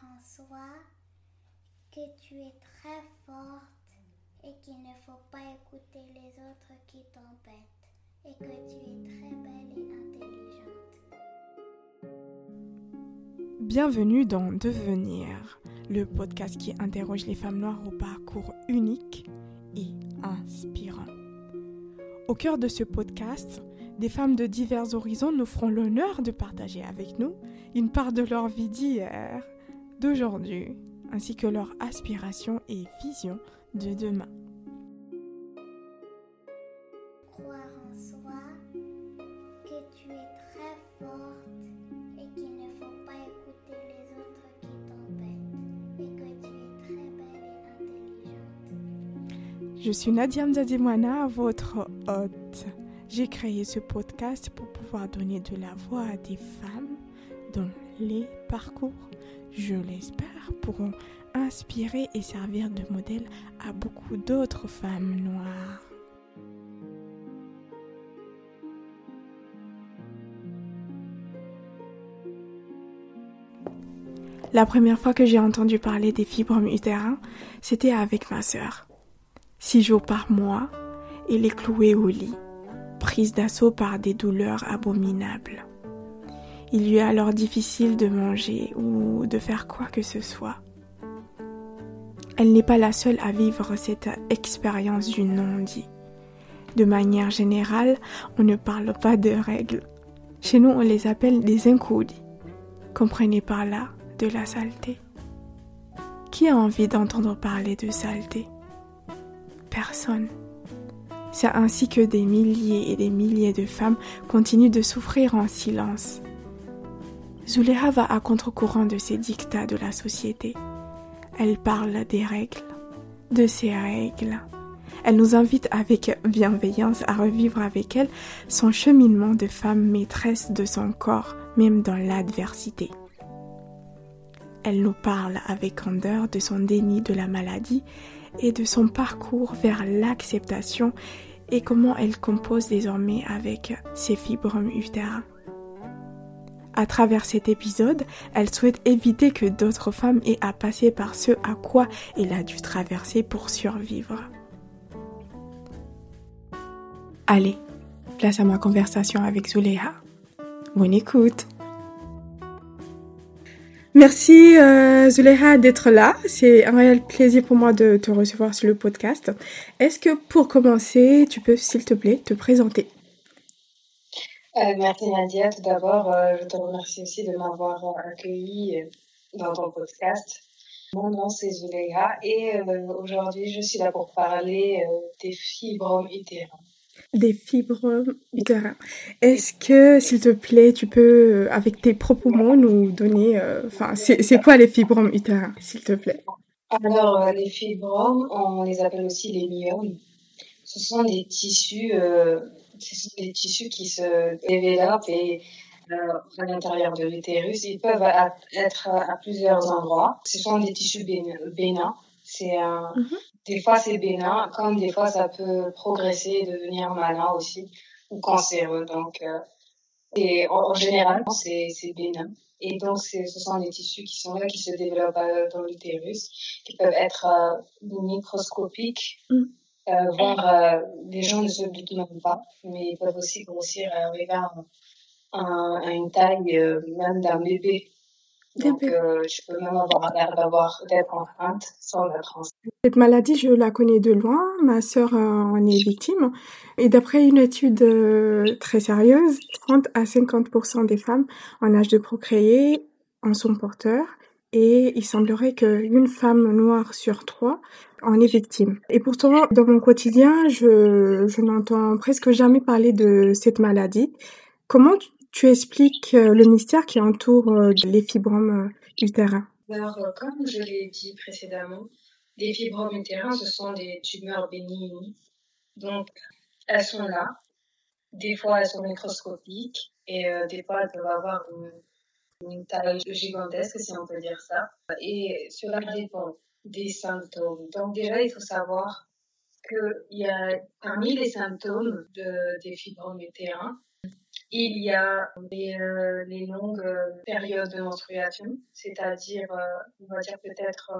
En soi, que tu es très forte et qu'il ne faut pas écouter les autres qui t'embêtent et que tu es très belle et intelligente. Bienvenue dans Devenir, le podcast qui interroge les femmes noires au parcours unique et inspirant. Au cœur de ce podcast, des femmes de divers horizons nous feront l'honneur de partager avec nous une part de leur vie d'hier, d'aujourd'hui, ainsi que leurs aspirations et visions de demain. Croire en soi, que tu es très forte et qu'il ne faut pas écouter les autres qui t'embêtent et que tu es très belle et intelligente. Je suis Nadia Mzadimwana, votre hôte. J'ai créé ce podcast pour pouvoir donner de la voix à des femmes dont les parcours, je l'espère, pourront inspirer et servir de modèle à beaucoup d'autres femmes noires. La première fois que j'ai entendu parler des fibromes utérins, c'était avec ma sœur. Six jours par mois, elle est clouée au lit, prise d'assaut par des douleurs abominables. Il lui est alors difficile de manger ou de faire quoi que ce soit. Elle n'est pas la seule à vivre cette expérience du non-dit. De manière générale, on ne parle pas de règles. Chez nous, on les appelle des incoudis. Comprenez par là de la saleté. Qui a envie d'entendre parler de saleté? Personne. C'est ainsi que des milliers et des milliers de femmes continuent de souffrir en silence. Zuleha va à contre-courant de ces dictats de la société. Elle parle des règles, de ces règles. Elle nous invite avec bienveillance à revivre avec elle son cheminement de femme maîtresse de son corps, même dans l'adversité. Elle nous parle avec candeur de son déni de la maladie et de son parcours vers l'acceptation et comment elle compose désormais avec ses fibromes utérins. À travers cet épisode, elle souhaite éviter que d'autres femmes aient à passer par ce à quoi elle a dû traverser pour survivre. Allez, place à ma conversation avec Zuleha. Bonne écoute. Merci euh, Zuleha d'être là. C'est un réel plaisir pour moi de te recevoir sur le podcast. Est-ce que pour commencer, tu peux s'il te plaît te présenter? Euh, merci Nadia. Tout d'abord, euh, je te remercie aussi de m'avoir euh, accueilli euh, dans ton podcast. Mon nom c'est Zuleha et euh, aujourd'hui je suis là pour parler euh, des fibromes utérins. Des fibromes utérins. Est-ce que, s'il te plaît, tu peux, avec tes propres mots, nous donner, enfin, c'est quoi les fibromes utérins, s'il te plaît? Alors, euh, les fibromes, on les appelle aussi les myomes. Ce sont des tissus, euh, ce sont des tissus qui se développent et euh, à l'intérieur de l'utérus. Ils peuvent être à, plusieurs endroits. Ce sont des tissus bénin- bénins. C'est un, Mhm. des fois c'est bénin, comme des fois ça peut progresser et devenir malin aussi ou cancéreux. Donc, euh, et en, en général, c'est bénin. Et donc, ce sont des tissus qui sont là, qui se développent euh, dans l'utérus, qui peuvent être euh, microscopiques, Mm. Euh, voire euh, les gens ne se doutent même pas, mais ils peuvent aussi grossir et arriver à, un- à une taille euh, même d'un bébé. Donc, euh, tu peux même avoir l'air d'avoir d'être enceinte sans être enceinte. Cette maladie, je la connais de loin. Ma sœur euh, en est victime. Et d'après une étude euh, très sérieuse, 30 à 50% des femmes en âge de procréer en sont porteurs. Et il semblerait qu'une femme noire sur trois en est victime. Et pourtant, dans mon quotidien, je, je n'entends presque jamais parler de cette maladie. Comment tu, expliques euh, le mystère qui entoure euh, les fibromes utérins? Alors, euh, comme je l'ai dit précédemment, les fibromes utérins, ce sont des tumeurs bénignes. Donc, elles sont là. Des fois, elles sont microscopiques et des fois, elles peuvent avoir une, une taille gigantesque, si on peut dire ça. Et cela dépend des symptômes. Donc, déjà, il faut savoir qu'il y a parmi les symptômes de, des fibromes utérins, Il y a les, euh, les longues euh, périodes de menstruation, c'est-à-dire, euh, on va dire peut-être,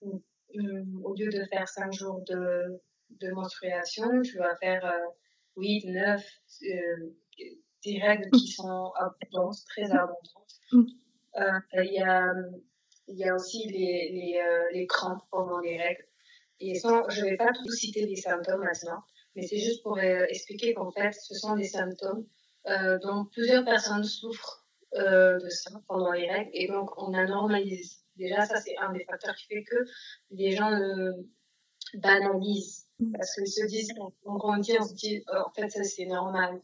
au lieu de faire cinq jours de, de menstruation, tu vas faire 8, 9, des règles qui sont abondantes, très abondantes. Mm. Il y, a, il y a aussi les, les, les crampes pendant les règles. Et sans, je ne vais pas tout citer les symptômes maintenant, mais c'est juste pour expliquer qu'en fait, ce sont des symptômes euh, dont plusieurs personnes souffrent euh, de ça pendant les règles. Et donc, on a normalisé. Déjà, ça, c'est un des facteurs qui fait que les gens banalisent. Parce qu'ils se disent, on grandit, on se dit, oh, en fait, ça, c'est normal.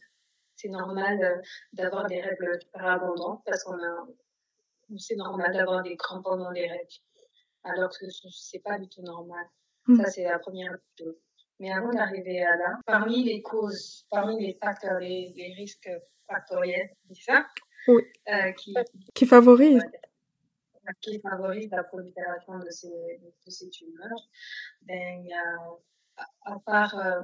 C'est normal euh, d'avoir des règles super abondantes parce qu'on a, c'est normal d'avoir des crampes pendant les règles. Alors que c'est pas du tout normal. Mm. Ça, c'est la première chose. Mais avant d'arriver à là, parmi les causes, parmi les facteurs, les, les risques factoriels, ça? Oui. euh, qui, qui favorisent qui favorise la prolifération de ces, de ces tumeurs, ben, il y a, à, part euh,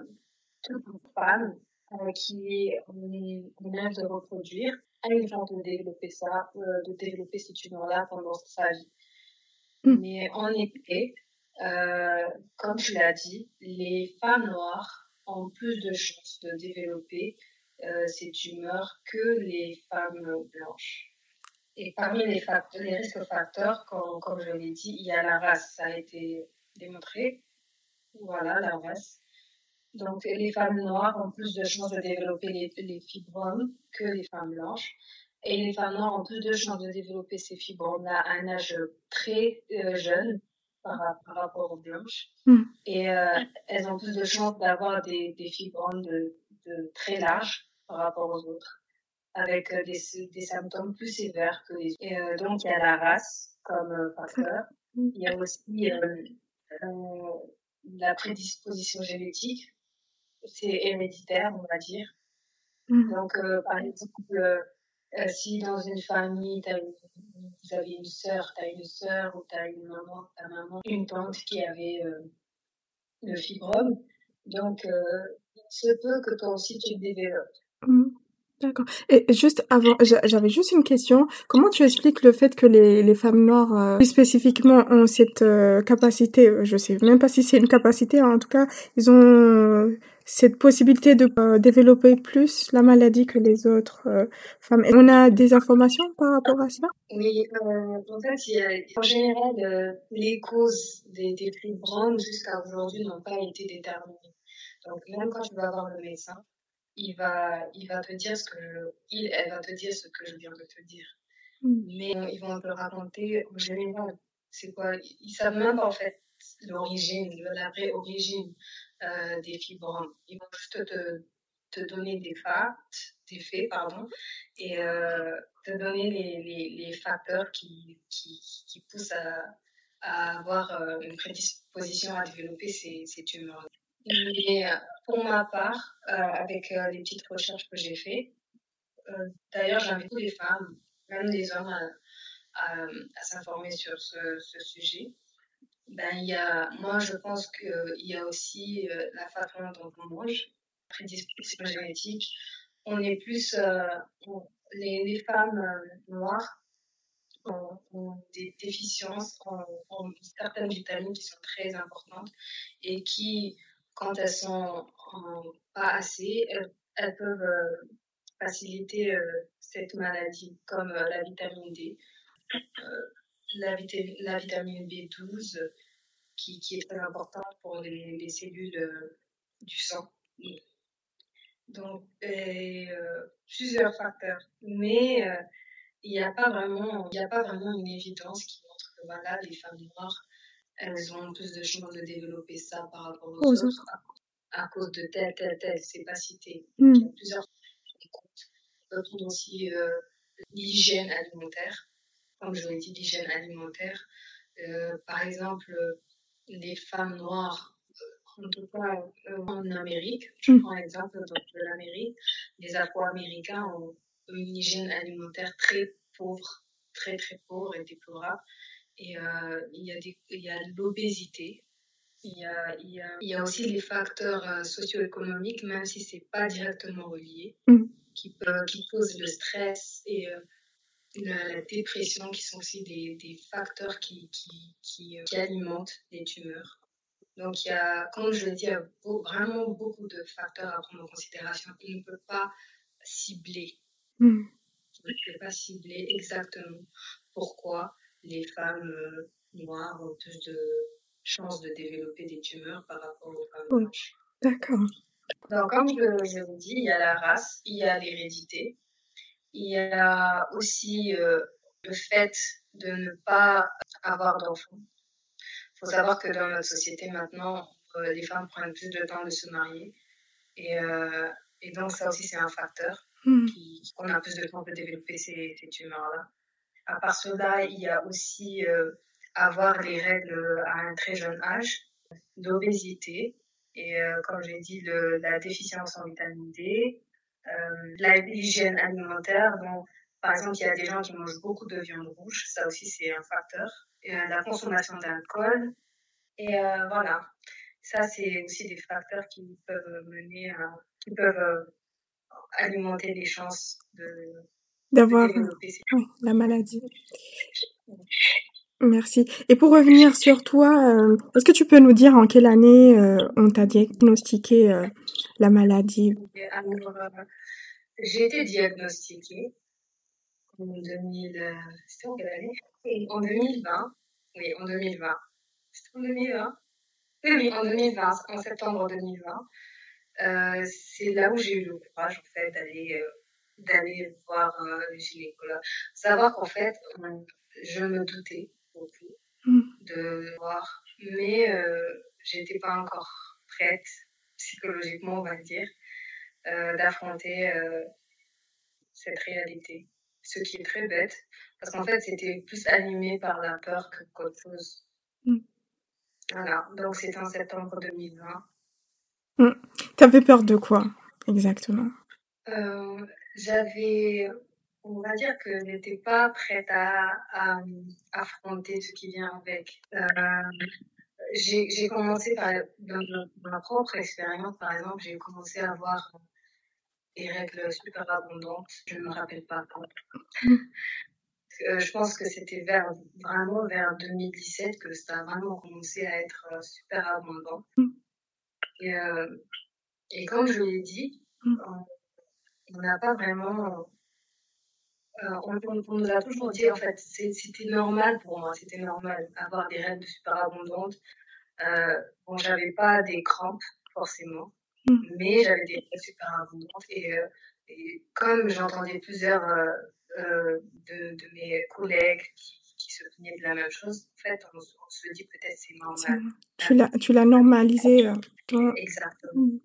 toute femme euh, qui est en, âge de reproduire, a une chance de développer ça, euh, de développer ces tumeurs-là pendant sa vie. Mm. Mais en effet, euh, comme tu l'as dit, les femmes noires ont plus de chances de développer ces tumeurs que les femmes blanches. Et parmi les, facteurs, les risques facteurs, comme, comme je l'ai dit, il y a la race, ça a été démontré. Voilà, la race. Donc, les femmes noires ont plus de chances de développer les, les fibromes que les femmes blanches. Et les femmes noires ont plus de chances de développer ces fibromes-là à un âge très euh, jeune, par, rapport aux blanches. Hmm. Et euh, elles ont plus de chances d'avoir des, des fibromes de, de, très larges par rapport aux autres, avec euh, des, des, symptômes plus sévères que les autres. Et donc, il y a la race comme facteur. Hmm. Il y a aussi la prédisposition génétique. C'est héréditaire, on va dire. Hmm. Donc, par exemple, euh, si dans une famille, vous avez une sœur, tu as une sœur ou tu as une maman, ta maman, une tante qui avait euh, le fibrome, donc euh, il se peut que toi aussi tu le développes. Mmh. D'accord. Et juste avant, j'avais juste une question. Comment tu expliques le fait que les, les femmes noires, plus spécifiquement, ont cette capacité, je sais même pas si c'est une capacité, en tout cas, ils ont cette possibilité de euh, développer plus la maladie que les autres euh, femmes. On a des informations par rapport à ça? Oui, euh, en fait, il y a, en général, les causes des, des fibromes jusqu'à aujourd'hui n'ont pas été déterminées. Donc, même quand tu vas voir le médecin, il va, il va te dire ce que je, il, elle va te dire ce que je viens de te dire. Hmm. Mais ils vont te raconter en général. C'est quoi? Ils savent même pas en fait l'origine, la vraie origine euh, des fibres. Ils vont juste te, te donner des faits, des faits pardon, et euh, te donner les, les, les facteurs qui, qui, qui, poussent à, avoir euh, une prédisposition à développer ces, ces tumeurs. Mais pour ma part, avec les petites recherches que j'ai faites, d'ailleurs j'invite toutes les femmes, même les hommes, à, à, s'informer sur ce sujet ben, y a, moi, je pense qu'il y a aussi euh, la façon dont on mange, prédisposition génétique. On est plus, euh, les, femmes euh, noires ont, ont, des déficiences, ont, certaines vitamines qui sont très importantes et qui, quand elles sont pas assez, elles, peuvent faciliter cette maladie, comme la vitamine D la, la vitamine B12 qui, qui, est très importante pour les, les cellules euh, du sang. Donc, euh, plusieurs facteurs. Mais euh, il n'y a pas vraiment, a pas vraiment une évidence qui montre que voilà, les femmes noires, elles ont plus de chances de développer ça par rapport aux autres à, cause de telle, telle, telle. C'est pas cité. Hmm. Il y a plusieurs facteurs. aussi l'hygiène alimentaire comme je l'ai dit, l'hygiène alimentaire. Euh, par exemple, les femmes noires, euh, en tout cas euh, en Amérique, je mm. prends l'exemple de l'Amérique, les Afro-Américains ont une hygiène alimentaire très pauvre, très très pauvre et déplorable. Et il y a, il y a l'obésité, il y a, il, y a, il y a, aussi les facteurs socio-économiques, même si c'est pas directement relié. Mm. qui, qui causent le stress et la, dépression, qui sont aussi des, des facteurs qui, qui, qui, qui, alimentent les tumeurs. Donc, il y a, comme je l'ai dit, il y a vraiment beaucoup de facteurs à prendre en considération. On ne peut pas cibler. Mm. On ne peut pas cibler exactement pourquoi les femmes euh, noires ont plus de chances de développer des tumeurs par rapport aux femmes blanches. D'accord. Donc, comme je, je vous dis, il y a la race, il y a l'hérédité, il y a aussi euh, le fait de ne pas avoir d'enfants. Il faut savoir que dans notre société maintenant, euh, les femmes prennent plus de temps de se marier. Et, euh, et donc ça aussi, c'est un facteur hmm. qui, qu'on a plus de temps de développer ces, ces tumeurs-là. À part cela, il y a aussi avoir les règles à un très jeune âge, l'obésité et, comme j'ai dit, le, la déficience en vitamine D, euh, l'hygiène alimentaire. Donc, par exemple, il y a des gens qui mangent beaucoup de viande rouge, ça aussi c'est un facteur. Euh, la consommation d'alcool. Et euh, voilà, ça c'est aussi des facteurs qui peuvent mener à, qui peuvent alimenter les chances de d'avoir la maladie. Merci. Et pour revenir sur toi, est-ce que tu peux nous dire en quelle année on t'a diagnostiqué la maladie Alors, euh, j'ai été diagnostiquée en 2000, euh, en En 2020. Oui, en 2020. C'était en 2020 Oui, en 2020, en septembre 2020. Euh, c'est là où j'ai eu le courage, en fait, d'aller d'aller voir le gynécologue. Savoir qu'en fait, je me doutais beaucoup mmh. de voir, mais j'étais pas encore prête psychologiquement, on va dire, euh, d'affronter euh, cette réalité. Ce qui est très bête, parce qu'en fait, c'était plus animé par la peur que qu'autre chose. Mm. Voilà, donc c'était en septembre 2020. Mm. T'avais peur de quoi, exactement? Euh, J'avais, on va dire que je n'étais pas prête à, à, affronter ce qui vient avec. Euh, j'ai commencé par, dans, ma propre expérience, par exemple, j'ai commencé à avoir des règles super abondantes. Je ne me rappelle pas quand. Euh, je pense que c'était vers, vraiment vers 2017 que ça a vraiment commencé à être euh, super abondant. Et, euh, et comme je l'ai dit, on n'a pas vraiment euh, on, on, nous a toujours dit, en fait, c'était normal pour moi, c'était normal d'avoir des règles super abondantes. Euh, bon, j'avais pas des crampes, forcément, mm. mais j'avais des règles super abondantes. Et, euh, et comme j'entendais plusieurs euh, euh, de, de, mes collègues qui, qui, se plaignaient de la même chose, en fait, on, on se dit peut-être c'est normal. Tu l'as, normalisé. Exactement. Mm.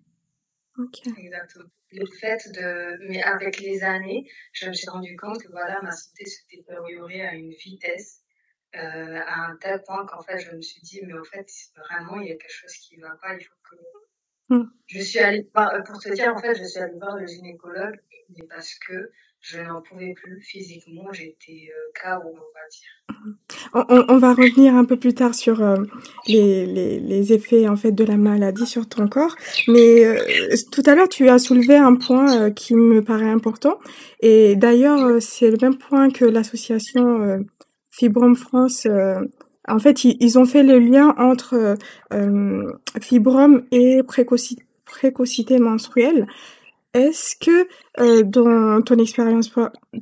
Exactement. Le fait de, mais avec les années, je me suis rendu compte que voilà, ma santé se détériorait à une vitesse, euh, à un tel point qu'en fait, je me suis dit, mais en fait, vraiment, il y a quelque chose qui ne va pas, il faut que. Mm. Je suis allée, pour te dire, en fait, je suis allée voir le gynécologue, mais parce que je n'en pouvais plus physiquement, j'étais euh, KO, on va dire. On, on, va revenir un peu plus tard sur euh, les, les, les, effets en fait de la maladie sur ton corps, mais euh, tout à l'heure tu as soulevé un point euh, qui me paraît important, et d'ailleurs euh, c'est le même point que l'association Fibrome France. en fait, ils, ils, ont fait le lien entre fibrome et précocité, précocité menstruelle. Est-ce que euh, dans ton expérience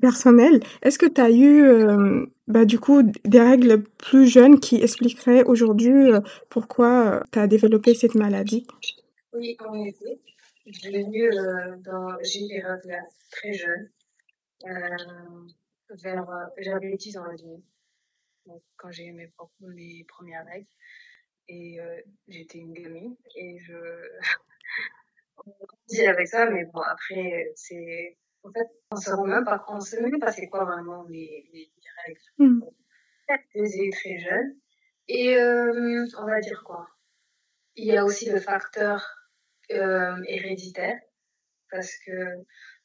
personnelle, est-ce que tu as eu euh, bah, du coup des règles plus jeunes qui expliqueraient aujourd'hui euh, pourquoi tu as développé cette maladie? Oui, en effet. J'ai eu, dans, j'ai eu des règles très jeunes. vers, j'avais 10 ans demi quand j'ai eu mes, mes premières règles. Et j'étais une gamine et je dit avec ça, mais bon, après, c'est, en fait, on se rend même pas, on sait même pas c'est quoi vraiment les, les règles. Mm. J'étais très jeune. Et, euh, on va dire quoi? Il y a aussi le facteur, euh, héréditaire. Parce que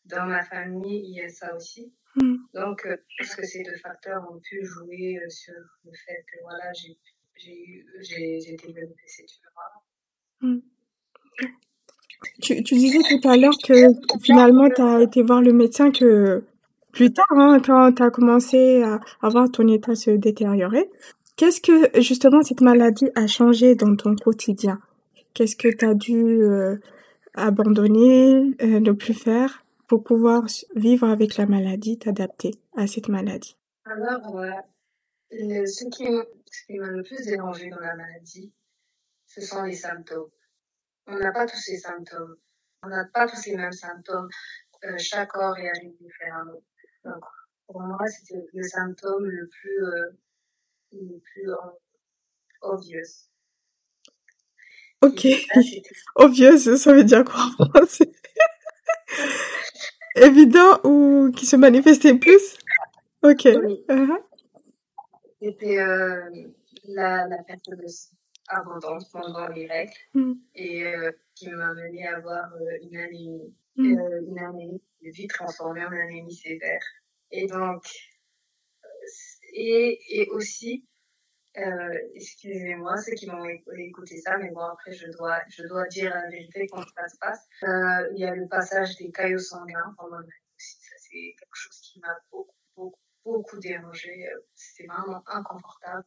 dans ma famille, il y a ça aussi. Mm. Donc, euh, parce que ces deux facteurs ont pu jouer euh, sur le fait que, voilà, j'ai, j'ai, j'ai, j'ai développé cette tumeur. Mm. Tu, disais tout à l'heure que finalement, tu as été voir le médecin que plus tard, hein, quand tu as commencé à, à voir ton état se détériorer. Qu'est-ce que justement cette maladie a changé dans ton quotidien? Qu'est-ce que tu as dû euh, abandonner, euh, ne plus faire pour pouvoir vivre avec la maladie, t'adapter à cette maladie? Alors, euh, ce qui m'a le plus dérangé dans la maladie, ce sont les symptômes. On n'a pas tous ces symptômes. On n'a pas tous les mêmes symptômes. Euh, chaque corps réagit différemment. Donc, pour moi, c'était le symptôme le plus, euh, le plus obvious. Ok, là, obvious, ça veut dire quoi en français? Évident ou qui se manifestait plus? Ok. oui, Uh-huh. c'était euh, la, la perte de sang abondante pendant les règles Mm. et euh, qui m'a mené à avoir euh, une anémie, Mm. euh, une anémie vite transformée en anémie sévère. Et donc, et, et aussi, euh, excusez-moi ceux qui m'ont éc- écouté ça, mais bon après je dois, je dois dire la vérité quand ça se passe. Euh, il y a le passage des caillots sanguins pendant la aussi. Ça c'est quelque chose qui m'a beaucoup, beaucoup, beaucoup dérangé. C'était vraiment inconfortable.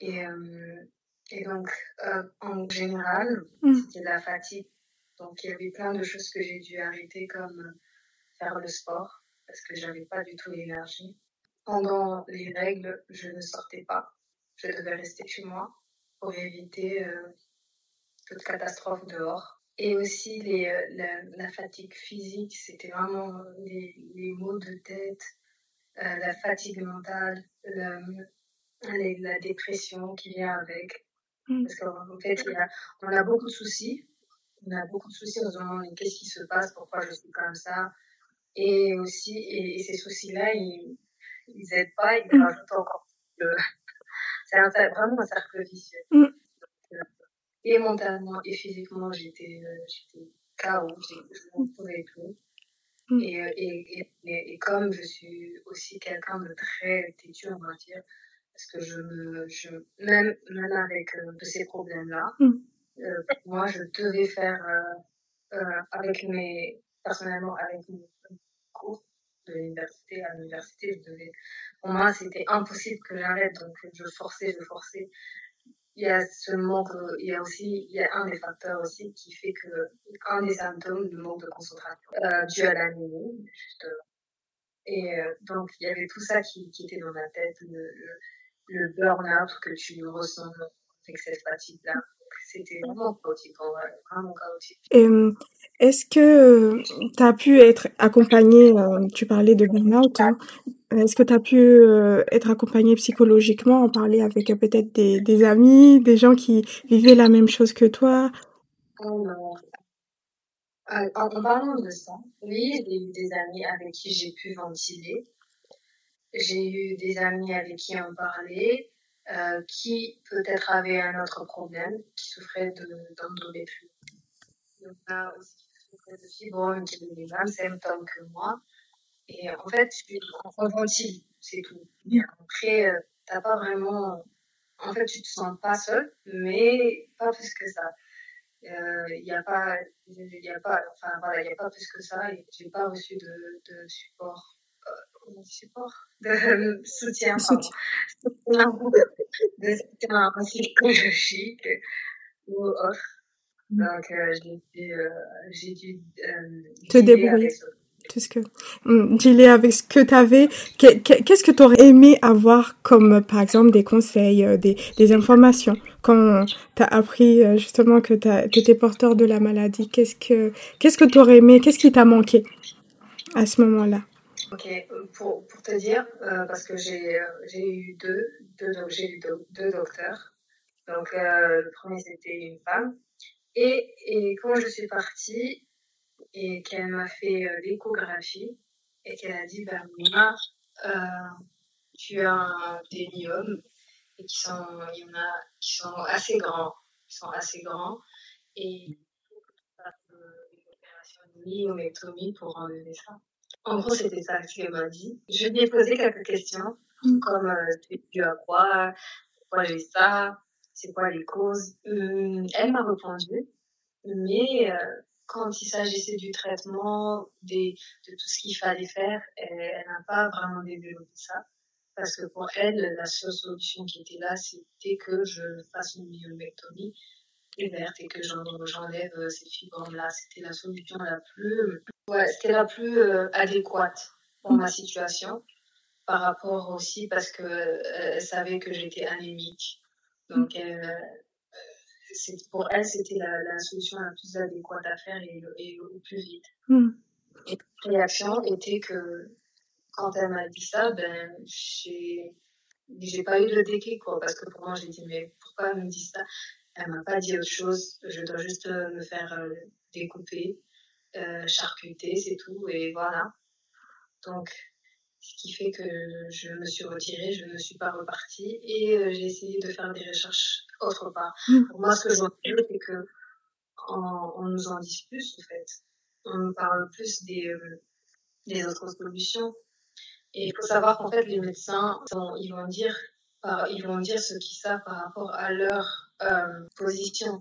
Et, euh, et donc, euh, en général, Mm. c'était la fatigue. Donc, il y avait plein de choses que j'ai dû arrêter, comme euh, faire le sport, parce que j'avais pas du tout l'énergie. Pendant les règles, je ne sortais pas. Je devais rester chez moi pour éviter euh, toute catastrophe dehors. Et aussi les, la, la fatigue physique, c'était vraiment les, les maux de tête, euh, la fatigue mentale, le- les- la dépression qui vient avec. Mm. Parce qu'en fait, il y a, on a beaucoup de soucis. On a beaucoup de soucis en se demandant qu'est-ce qui se passe, pourquoi je suis comme ça? Et aussi, et, et ces soucis-là, ils, ils aident pas, ils Mm. rajoutent encore. le- C'est un, vraiment un cercle vicieux. Mm. Et mentalement et physiquement, j'étais euh, KO, je ne pouvais plus. Et, euh, et, et, et, et comme je suis aussi quelqu'un de très têtu, on va dire, parce que je me, je, même, même avec euh, de ces problèmes-là, Mm. euh, moi, je devais faire, euh, euh, avec mes, personnellement, avec mes cours de l'université, à l'université, je devais, pour moi, c'était impossible que j'arrête, donc je forçais, je forçais. Il y a ce manque, il y a aussi, il y a un des facteurs aussi qui fait que, un des symptômes, le manque de concentration, euh, dû à l'anémie, justement. Et donc, il y avait tout ça qui, qui était dans ma tête, le, le, le burn-out que tu ressens avec cette fatigue-là. C'était vraiment chaotique, en vrai, vraiment chaotique. Euh, Est-ce que tu as pu être accompagné, euh, tu parlais de burn-out, hein, est-ce que tu as pu euh, être accompagné psychologiquement, en parler avec euh, peut-être des, des amis, des gens qui vivaient la même chose que toi? Alors, euh, en, en parlant de ça, oui, j'ai eu des amis avec qui j'ai pu ventiler. J'ai eu des amis avec qui en parler, euh, qui peut-être avaient un autre problème, qui souffraient de- d'endométriose. Donc là aussi, qui souffraient de fibromes, qui avaient les mêmes symptômes que moi. Et en fait, tu- on ventile, c'est tout. Après, euh, t'as pas vraiment... En fait, tu te sens pas seul, mais pas plus que ça. Il n'y a pas, y a pas, enfin voilà, il a pas plus que ça. et J'ai pas reçu de, de support, de support, de soutien, pardon, de soutien psychologique ou autre. Donc euh, j'ai dû, euh, j'ai dû euh, Te débrouiller. tout ce que hum, dealer avec ce que tu avais qu'est-ce que tu aurais aimé avoir comme par exemple des conseils euh, des, des informations? Quand tu as appris justement que tu étais porteur de la maladie qu'est-ce que qu'est-ce que tu aurais aimé? Qu'est-ce qui t'a manqué à ce moment-là? Ok, euh, pour, te dire, euh, parce que j'ai euh, eu deux, docteurs. Donc, le premier, c'était une femme. Et, quand je suis partie et qu'elle m'a fait l'échographie et qu'elle a dit, ben, euh, tu as des myomes et qui sont, y en a qui sont assez grands, qui sont assez grands et il faut une opération de myomectomie pour enlever ça. En gros, c'était ça qu'elle m'a dit. Je lui ai posé quelques questions, Mm. comme euh, tu tu as quoi, pourquoi j'ai ça, c'est quoi les causes? Hum, elle m'a répondu Mais quand il s'agissait du traitement, des, de tout ce qu'il fallait faire, elle, n'a pas vraiment développé ça. Parce que pour elle, la seule solution qui était là, c'était que je fasse une myomectomie ouverte et que j'enlève ces fibres-là. C'était la solution la plus, ouais, c'était la plus adéquate pour ma situation. Par rapport aussi parce que elle savait que j'étais anémique. Donc, pour elle, c'était la, solution la plus adéquate à faire et, et au plus vite. Hmm. Et la réaction était que quand elle m'a dit ça, ben, j'ai, j'ai pas eu de déclic, quoi, parce que pour moi, j'ai dit, mais pourquoi elle me dit ça? Elle m'a pas dit autre chose, je dois juste euh, me faire euh, découper, euh, charcuter, c'est tout, et voilà. Donc, ce qui fait que je me suis retirée, je ne suis pas repartie et euh, j'ai essayé de faire des recherches autre part. Pour moi, ce que je vois, c'est que on, nous en dit plus, en fait. On nous parle plus des, euh, des autres solutions. Et il faut savoir qu'en fait, les médecins, ils vont dire, ils vont dire ce qu'ils savent par rapport à leur euh, position.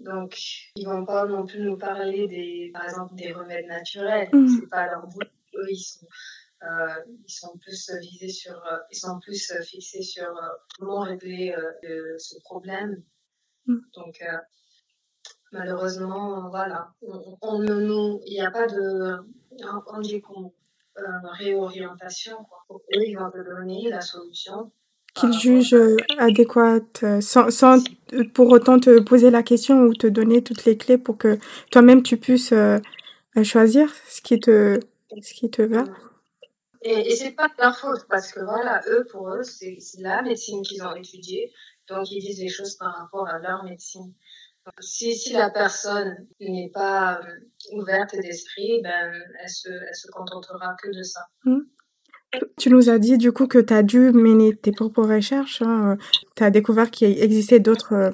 Donc, ils vont pas non plus nous parler des, par exemple, des remèdes naturels. Mm. C'est pas leur bout. Eux, ils sont euh, ils sont plus visés sur, euh, ils sont plus fixés sur comment régler ce problème. Mm. Donc, malheureusement, voilà, on, nous, il n'y a pas de, on dit qu'on réorientation. Quoi. Eux, ils vont te donner la solution qu'ils jugent adéquate sans, sans, pour autant te poser la question ou te donner toutes les clés pour que toi-même tu puisses choisir ce qui te, ce qui te va. Et, et c'est pas de leur faute parce que voilà, eux, pour eux, c'est la médecine qu'ils ont étudiée. Donc, ils disent des choses par rapport à leur médecine. si, si la personne n'est pas euh, ouverte d'esprit, ben, elle se, elle se contentera que de ça. Hmm. Tu nous as dit du coup que tu as dû mener tes propres recherches. Hein. Tu as découvert qu'il existait d'autres euh,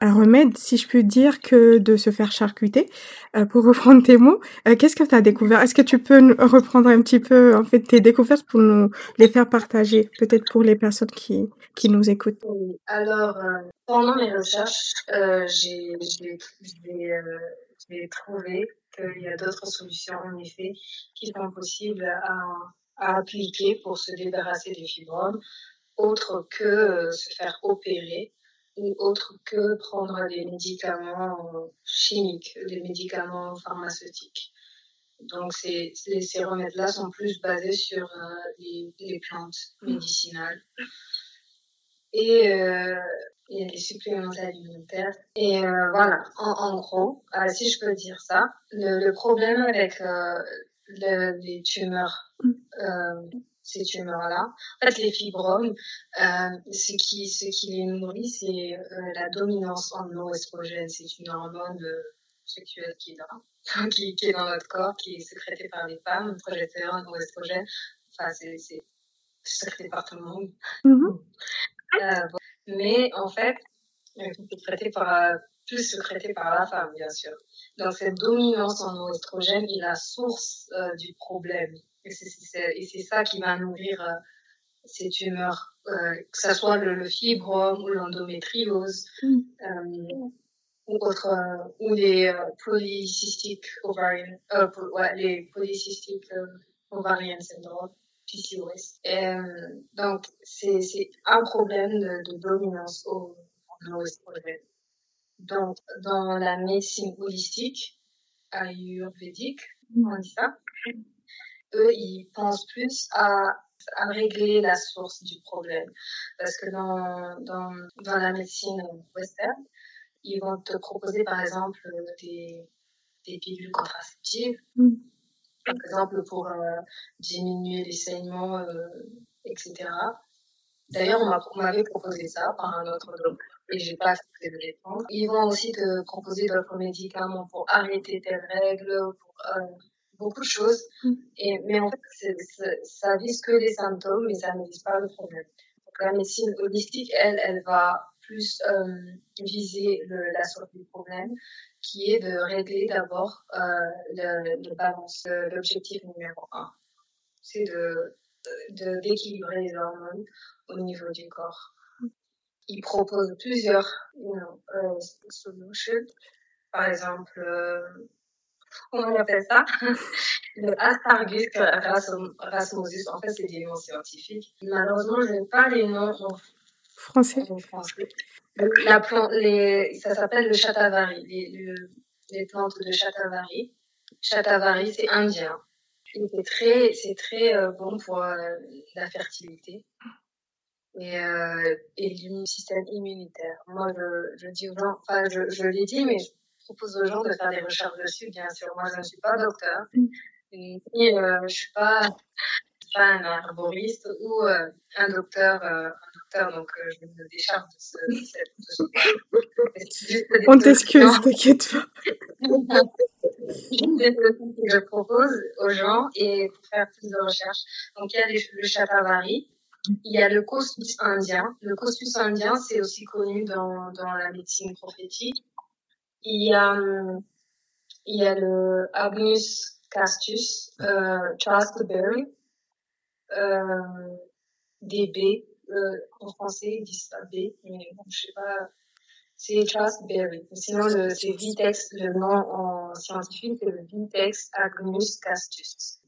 un remède, si je puis dire, que de se faire charcuter. Euh, pour reprendre tes mots, euh, qu'est-ce que tu as découvert? Est-ce que tu peux reprendre un petit peu en fait tes découvertes pour nous les faire partager, peut-être pour les personnes qui, qui nous écoutent? Alors, euh, pendant mes recherches, j'ai trouvé qu'il y a d'autres solutions, en effet, qui sont possibles à, à appliquer pour se débarrasser des fibromes, autre que se faire opérer ou autre que prendre des médicaments chimiques, des médicaments pharmaceutiques. Donc ces, ces, remèdes-là sont plus basés sur euh, les, les, plantes médicinales. Et euh, il y a des suppléments alimentaires. Et euh, voilà, en, en gros, euh, si je peux dire ça, le, le problème avec euh, le, les tumeurs mm ces tumeurs-là. En fait, les fibromes, euh, ce, qui, ce qui les nourrit, c'est euh, la dominance en estrogène. C'est une hormone euh, sexuelle qui est là, qui, qui, est dans notre corps, qui est sécrétée par les femmes, une progestérone en estrogène. Enfin, c'est sécrété par tout le monde. Mm-hmm. euh, mais en fait, sécrété par, plus sécrété par la femme, bien sûr. Donc, cette dominance en estrogène est la source euh, du problème. Et c'est ça qui va nourrir euh, ces tumeurs, euh, que ce soit le, le fibrome ou l'endométriose, mm. euh, ou, autre, ou les polycystiques ovarian, ouais, les polycystiques ovarian syndrome, PCOS. Et, donc, c'est un problème de, de dominance au, en oestrogène. Donc, dans la médecine holistique, ayurvédique, on dit ça, eux, ils pensent plus à, à régler la source du problème. Parce que dans, dans, dans la médecine western, ils vont te proposer, par exemple, des, des pilules contraceptives. Mm. Par exemple, pour euh, diminuer les saignements, euh, etc. D'ailleurs, on m'avait proposé ça par un autre docteur et j'ai pas accepté de répondre. Ils vont aussi te proposer d'autres médicaments pour arrêter tes règles, pour euh, beaucoup de choses. Mm. Et, mais en fait, ça vise que les symptômes, mais ça ne vise pas le problème. Donc, la médecine holistique, elle, elle va plus euh, viser le, la source du problème, qui est de régler d'abord euh, le, le, balance. L'objectif numéro un, c'est de d'équilibrer les hormones au niveau du corps. Il propose plusieurs you know, uh, solutions par exemple, euh, comment on appelle ça? Le Aspargus rasmosus. En fait, c'est des noms scientifiques. Malheureusement, je n'ai pas les noms en français. En français. La les, ça s'appelle le chatavari, les, les plantes de chatavari. Chatavari, c'est indien. C'est très, c'est très euh, bon pour euh, la fertilité et, euh, et le système immunitaire. Moi, je, je dis aux gens, enfin, je, je l'ai dit, mais je propose aux gens de faire des recherches dessus, bien sûr. Moi, je ne suis pas docteur, mm. et euh, je suis pas, pas un arboriste ou euh, un docteur, euh, un docteur, donc euh, je me décharge de ce, de ce, de On t'excuse, t'inquiète pas. je propose aux gens et pour faire plus de recherches. Donc il y a les, le chatavari, il y a le costus indien. Le costus indien, c'est aussi connu dans, dans la médecine prophétique. Il y a, il y a le Agnus castus, euh, Berry, euh, DB, euh, en français, ils disent pas B, mais bon, je sais pas, c'est Berry. Sinon, c'est Vitex, le nom en scientifique, c'est le Vitex Agnus castus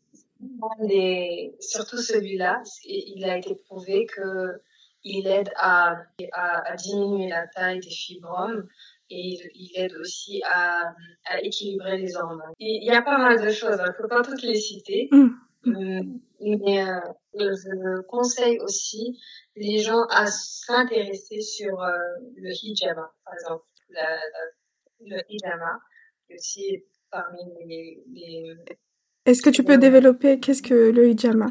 surtout celui-là, il a été prouvé que il aide à, à, diminuer la taille des fibromes et il aide aussi à, à équilibrer les hormones. Il y a pas mal de choses, je ne peux pas toutes les citer, mm. Euh, mais euh, je conseille aussi les gens à s'intéresser sur euh, le hijama, par exemple. La, le hijama, aussi parmi les, les est-ce que tu peux développer qu'est-ce que le hijama?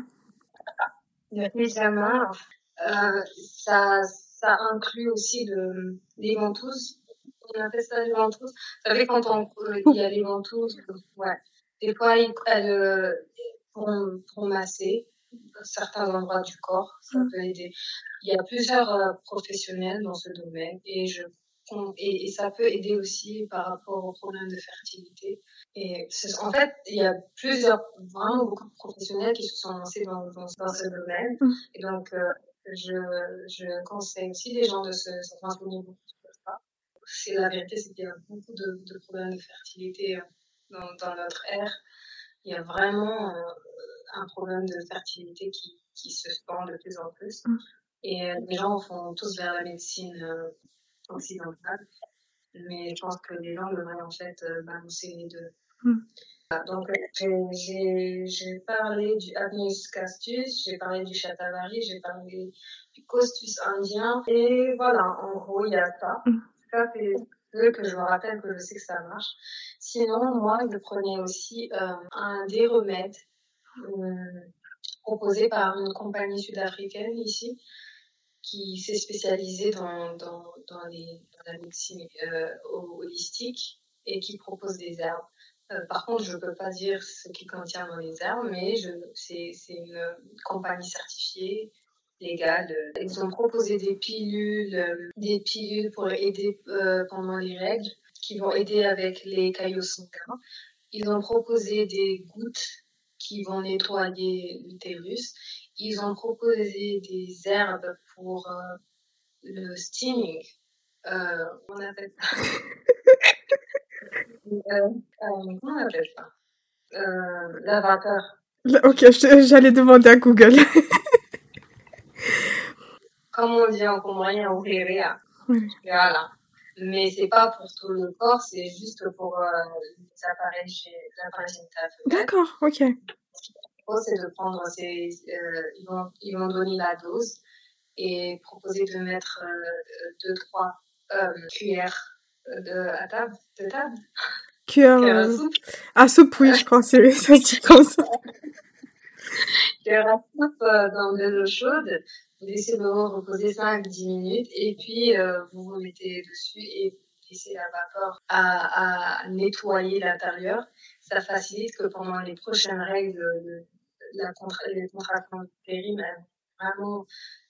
Le hijama, euh, ça, ça inclut aussi le, les ventouses. On appelle ça les ventouses. Vous savez, quand on, il y a les ventouses, ouais. Des fois, elles, euh, pour, pour masser certains endroits du corps, ça mm. peut aider. Il y a plusieurs euh, professionnels dans ce domaine et je et, et, ça peut aider aussi par rapport aux problèmes de fertilité. Et en fait, il y a plusieurs, vraiment beaucoup de professionnels qui se sont lancés dans, dans, dans ce domaine. Mm. Et donc, euh, je, je conseille aussi les gens de se, se renseigner beaucoup sur ça. C'est la vérité, c'est qu'il y a beaucoup de, de, problèmes de fertilité euh, dans, dans, notre ère. Il y a vraiment euh, un problème de fertilité qui, qui se spend de plus en plus. Mm. Et les gens vont tous vers la médecine euh, occidentale. Mais je pense que les gens devraient en fait euh, balancer les deux. Hmm. Donc, j'ai parlé du Agnus castus, j'ai parlé du Chatavari, j'ai parlé du Costus indien. Et voilà, en gros, il y a ça. Hmm. Ça, c'est ce que je me rappelle que je sais que ça marche. Sinon, moi, je prenais aussi euh, un des remèdes euh, proposé par une compagnie sud-africaine ici qui s'est spécialisée dans, dans, les, dans la médecine euh, holistique et qui propose des herbes. Euh, par contre, je ne peux pas dire ce qui contient dans les herbes, mais c'est une compagnie certifiée, légale. Ils ont proposé des pilules, euh, des pilules pour aider pendant les règles, qui vont aider avec les caillots sanguins. Ils ont proposé des gouttes qui vont nettoyer l'utérus ils ont proposé des herbes pour euh, le steaming. Euh, on appelle ça. euh, comment on appelle ça? La vapeur. Ok, j'allais demander à Google. Comme on dit en comorien, ouvriria. Oui. Voilà. Mais c'est pas pour tout le corps, c'est juste pour euh, les appareils, génitales. D'accord, ok c'est de prendre ces, euh, ils, vont, ils vont donner la dose et proposer de mettre euh, deux, trois euh, cuillères de, à table, de table. Cuillère à soupe. À soupe, oui, je crois, c'est ça dit comme ça. cuillère à soupe dans de l'eau chaude. Vous laissez le reposer 5-10 minutes et puis vous vous mettez dessus et vous laissez la vapeur à, à nettoyer l'intérieur. Ça facilite que pendant les prochaines règles de, la contra les contractions utérines vraiment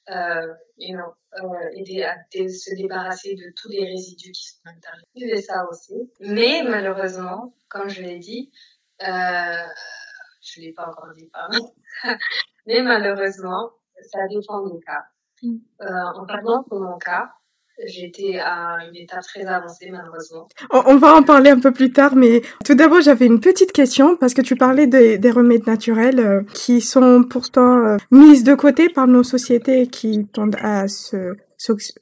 euh, you know, euh, aider à se débarrasser de tous les résidus qui sont à l'intérieur. Ça aussi. Mais malheureusement, comme je l'ai dit, euh, je ne l'ai pas encore dit, pardon. mais malheureusement, ça dépend des cas. Mm. Euh, en parlant pour mon cas, j'étais à une étape très avancée malheureusement. On, va en parler un peu plus tard, mais tout d'abord j'avais une petite question parce que tu parlais des, des remèdes naturels euh, qui sont pourtant euh, mis de côté par nos sociétés qui tendent à se,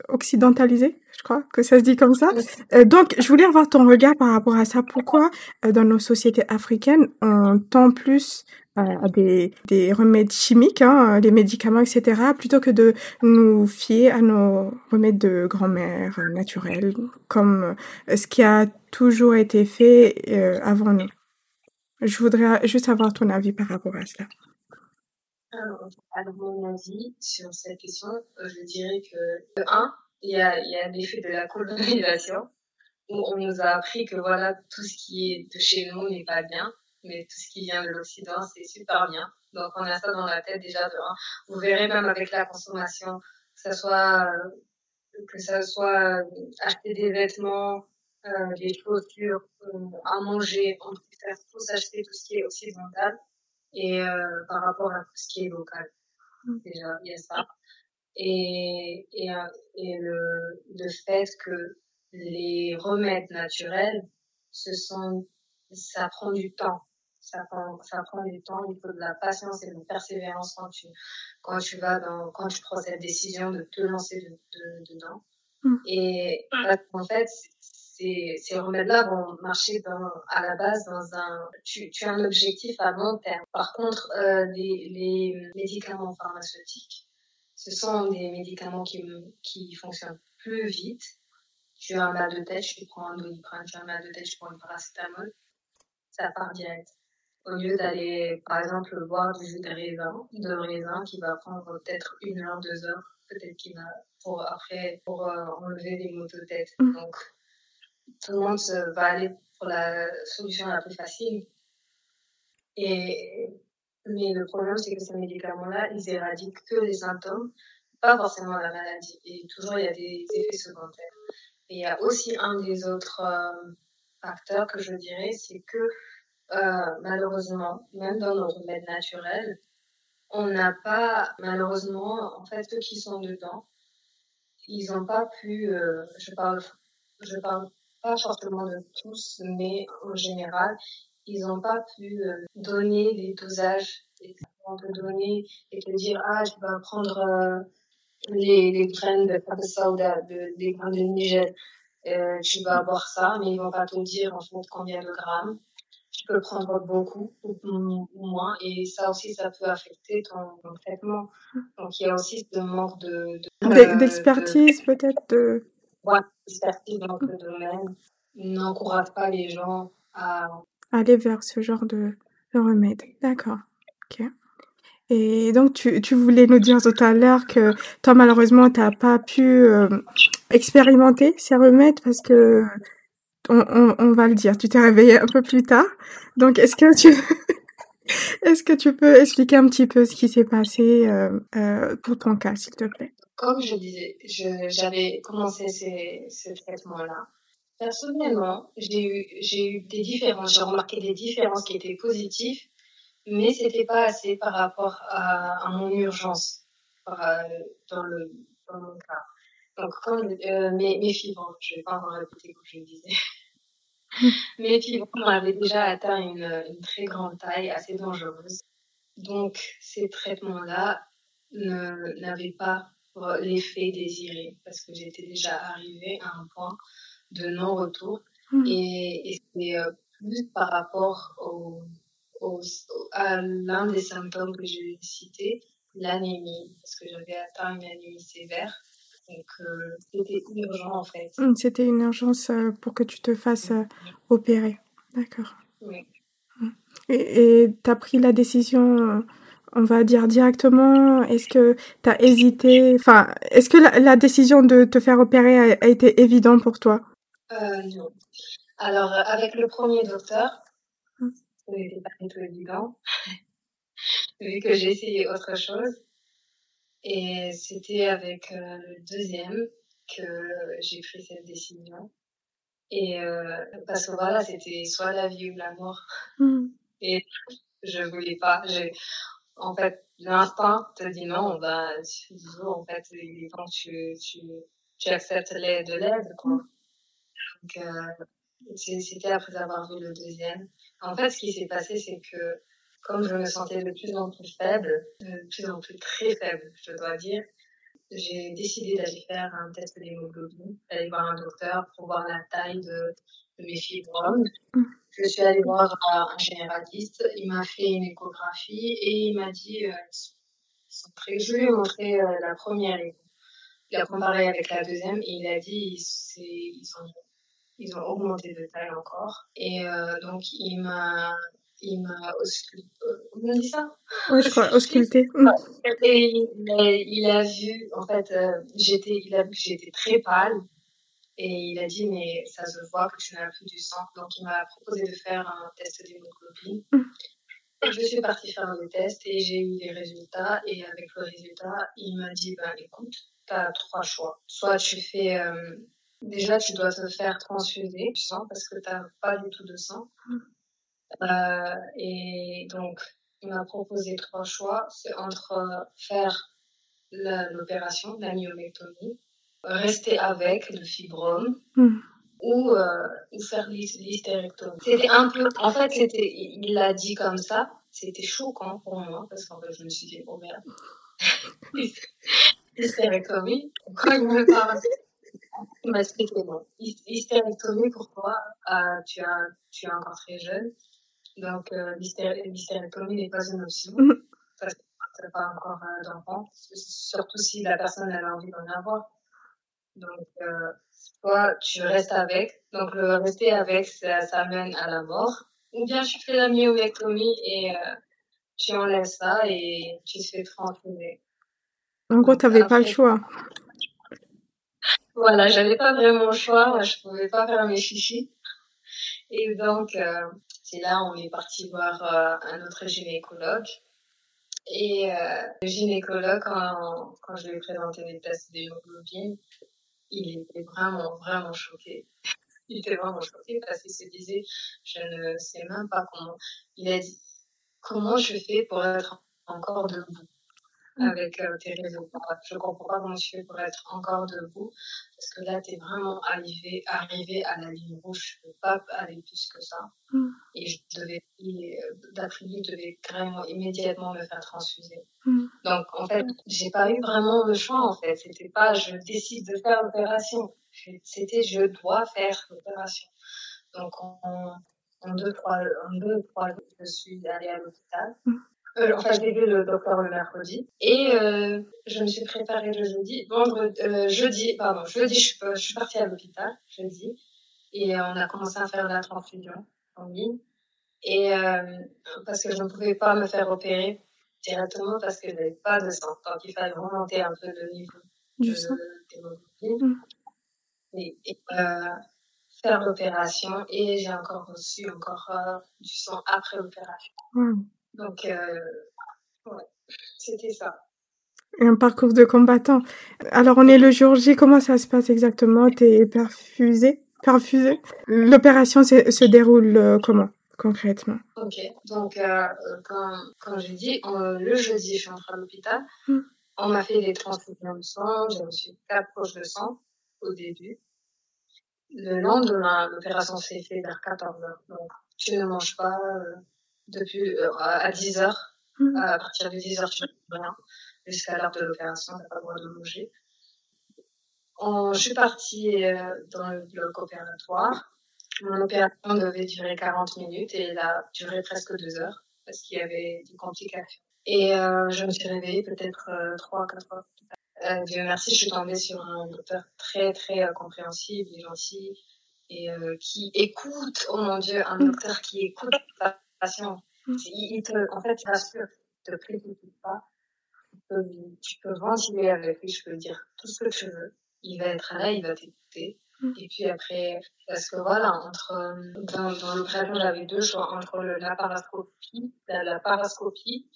occidentaliser. Je crois que ça se dit comme ça. Euh, donc, je voulais avoir ton regard par rapport à ça. Pourquoi, dans nos sociétés africaines, on tend plus à des, des remèdes chimiques, hein, les médicaments, etc., plutôt que de nous fier à nos remèdes de grand-mère naturels, comme euh, ce qui a toujours été fait euh, avant nous? Je voudrais juste avoir ton avis par rapport à cela. Alors, mon avis sur cette question, euh, je dirais que, de un, il y a, il y a l'effet de la colonisation, où on nous a appris que voilà, tout ce qui est de chez nous n'est pas bien mais tout ce qui vient de l'Occident, c'est super bien. Donc, on a ça dans la tête déjà. De, vous verrez même avec la consommation, que ça soit, euh, que ça soit euh, acheter des vêtements, euh, des chaussures, euh, à manger, on préfère tous acheter tout ce qui est occidental et euh, par rapport à tout ce qui est local. Mm. Déjà, il y a ça. Et, et, et le, le fait que les remèdes naturels, ce sont, ça prend du temps ça prend, ça prend du temps, il faut de la patience et de la persévérance quand tu, quand tu vas dans, quand tu prends cette décision de te lancer de, dedans. Mm. Et en fait, ces, ces remèdes-là vont marcher dans, à la base dans un, tu, tu as un objectif à long terme. Par contre, euh, les, les médicaments pharmaceutiques, ce sont des médicaments qui, qui fonctionnent plus vite. Tu as un mal de tête, tu prends un doliprane, tu as un mal de tête, tu prends un paracétamol, ça part direct au lieu d'aller, par exemple, boire du jus de raisin, de raisin qui va prendre peut-être une heure, deux heures, peut-être qu'il va pour après pour euh, enlever les maux de tête. Mm. Donc tout le monde va aller pour la solution la plus facile. Et mais le problème c'est que ces médicaments-là, ils éradiquent que les symptômes, pas forcément la maladie. Et toujours il y a des effets secondaires. Et il y a aussi un des autres euh, facteurs que je dirais, c'est que euh, malheureusement, même dans nos remèdes naturels, on n'a pas, malheureusement, en fait, ceux qui sont dedans, ils n'ont pas pu, euh, je parle, je parle pas forcément de tous, mais en général, ils n'ont pas pu euh, donner des dosages, te donner et te dire, ah, tu vas prendre les, les graines de Sauda, de, des graines de Niger, tu vas boire ça, mais ils vont pas te dire, en fait, combien de grammes. Tu peux prendre beaucoup ou, moins et ça aussi ça peut affecter ton, traitement. Donc il y a aussi ce manque de d'expertise peut-être de ouais d'expertise dans le domaine n'encourage pas les gens à aller vers ce genre de, de remède. D'accord. Ok. Et donc tu, tu voulais nous dire tout à l'heure que toi malheureusement tu n'as pas pu euh, expérimenter ces remèdes parce que on, on, va le dire, tu t'es réveillé un peu plus tard. Donc, est-ce que tu, est-ce que tu peux expliquer un petit peu ce qui s'est passé euh, euh, pour ton cas, s'il te plaît? Comme je disais, j'avais commencé ces, ce traitement-là. Personnellement, j'ai eu, des différences, j'ai remarqué des différences qui étaient positives, mais c'était pas assez par rapport à, mon urgence euh, dans, le, dans mon cas. Donc, comme euh, mes, fibres, je ne vais pas encore répéter comme je disais, mes fibres avaient déjà atteint une, très grande taille, assez dangereuse. Donc, ces traitements-là n'avaient pas l'effet désiré parce que j'étais déjà arrivée à un point de non-retour. Mmh. Et, et c'est euh, plus par rapport au, au, à l'un des symptômes que j'ai cité, l'anémie, parce que j'avais atteint une anémie sévère. Donc, euh, c'était urgent en fait. Mmh, c'était une urgence euh, pour que tu te fasses euh, opérer. D'accord. Oui. Mmh. Et tu as pris la décision, on va dire directement Est-ce que tu as hésité Enfin, est-ce que la, décision de te faire opérer a, été évidente pour toi? Non. Alors, avec le premier docteur, mmh. ce n'était pas du tout évident, vu que j'ai essayé autre chose. Et c'était avec euh, le deuxième que j'ai pris cette décision. Et euh, parce que voilà, c'était soit la vie ou la mort. Mm. Et je voulais pas. En fait, l'instinct te dit non, bah, en fait, il est temps que tu, tu, tu acceptes l'aide de l'aide, quoi. Donc, euh, c'était après avoir vu le deuxième. En fait, ce qui s'est passé, c'est que comme je me sentais de plus en plus faible, de plus en plus très faible, je dois dire, j'ai décidé d'aller faire un test d'hémoglobine, d'aller voir un docteur pour voir la taille de, de mes fibromes. Mm. Je suis allée voir un généraliste, il m'a fait une échographie et il m'a dit, euh, sont très... je lui ai montré euh, la première Il a comparé avec la deuxième et il a dit, ils, ont, ils ont augmenté de taille encore. Et euh, donc, il m'a il m'a ausculté. On dit ça? Oui, je crois, ausculté. Et il a, vu, en fait, euh, j'étais, il a vu que j'étais très pâle. Et il a dit, mais ça se voit que tu n'as plus du sang. Donc, il m'a proposé de faire un test d'hémoglobine. Je suis partie faire le test et j'ai eu les résultats. Et avec le résultat, il m'a dit, ben, écoute, tu as trois choix. Soit tu fais, euh, déjà, tu dois te faire transfuser du sang parce que tu n'as pas du tout de sang. Euh, et donc, il m'a proposé trois choix. C'est entre faire l'opération, la myomectomie, rester avec le fibrome hmm. ou, euh, ou faire l'hystérectomie. C'était un peu, en fait, c'était, il l'a dit comme ça. C'était choquant pour moi parce qu'en fait, je me suis dit, oh merde. Hystérectomie. Quand il me parle, il m'a expliqué, bon, hystérectomie, pourquoi? Euh, tu, as, tu es encore très jeune? Donc, euh, l'hystérectomie n'est pas une option. Mhm. Parce que tu pas encore euh, d'enfant, surtout si la personne a envie d'en avoir. Donc, euh, soit tu restes avec. Donc, le rester avec, ça, ça mène à la mort. Ou bien tu fais la myomectomie et euh, tu enlèves ça et tu te fais transfuser. En gros, tu n'avais pas le choix. Voilà, j'avais pas vraiment le choix. Je pouvais pas faire mes chichis. Et donc, euh, c'est là on est parti voir euh, un autre gynécologue. Et euh, le gynécologue, quand, quand je lui ai présenté les tests d'hémoglobine, il était vraiment, vraiment choqué. il était vraiment choqué parce qu'il se disait, je ne sais même pas comment. Il a dit, comment je fais pour être encore debout? Avec euh, tes résultats. Je comprends pas comment tu fais pour être encore debout, parce que là, tu es vraiment arrivé, arrivé à la ligne rouge. Je peux pas aller plus que ça. Mm. Et je devais, euh, d'après lui, devais carrément immédiatement me faire transfuser. Mm. Donc, en fait, j'ai pas eu vraiment le choix, en fait. C'était pas, je décide de faire l'opération. C'était, je dois faire l'opération. Donc, en, en deux, trois, en deux, trois jours, je suis allée à l'hôpital. Euh, enfin, j'ai vu le docteur le mercredi. Et euh, je me suis préparée le jeudi. Vendredi, euh, jeudi, pardon, jeudi, je, je suis partie à l'hôpital, jeudi. Et on a commencé à faire la transfusion en ligne. Et euh, parce que je ne pouvais pas me faire opérer directement parce que je n'avais pas de sang. Donc, il fallait remonter un peu le niveau du sang. Mmh. Et, et euh, faire l'opération. Et j'ai encore reçu encore euh, du sang après l'opération. Mmh. Donc, euh, ouais, c'était ça. Un parcours de combattant. Alors, on est le jour J. Comment ça se passe exactement? T'es perfusé? Perfusé? L'opération se, déroule euh, comment concrètement? Ok. Donc, euh, quand, quand j'ai dit, le jeudi, je suis entrée à l'hôpital. Hmm. On m'a fait des transfusions de sang. J'ai reçu quatre poches de sang au début. Le lendemain, l'opération s'est faite vers 14 heures. Donc, tu ne manges pas depuis euh, à 10 heures. Mmh. À partir de 10 heures, tu ne rien. Jusqu'à l'heure de l'opération, tu n'as pas le droit de manger. je suis partie euh, dans le bloc opératoire. Mon opération devait durer 40 minutes et elle a duré presque 2 heures parce qu'il y avait des complications. Et euh, je me suis réveillée peut-être euh, 3 4 heures. Euh, Dieu merci, je suis tombée sur un docteur très très compréhensible et gentil et qui écoute, oh mon Dieu, un mmh. docteur qui écoute Mm. Il te, en fait, il rassure, il te précipite pas. Tu peux, tu peux ventiler avec lui, je peux dire tout ce que tu veux. Il va être là, il va t'écouter. Mm. Et puis après, parce que voilà, entre, dans, dans l'opération, j'avais deux choix, entre le, la parascopie, la, la parascopie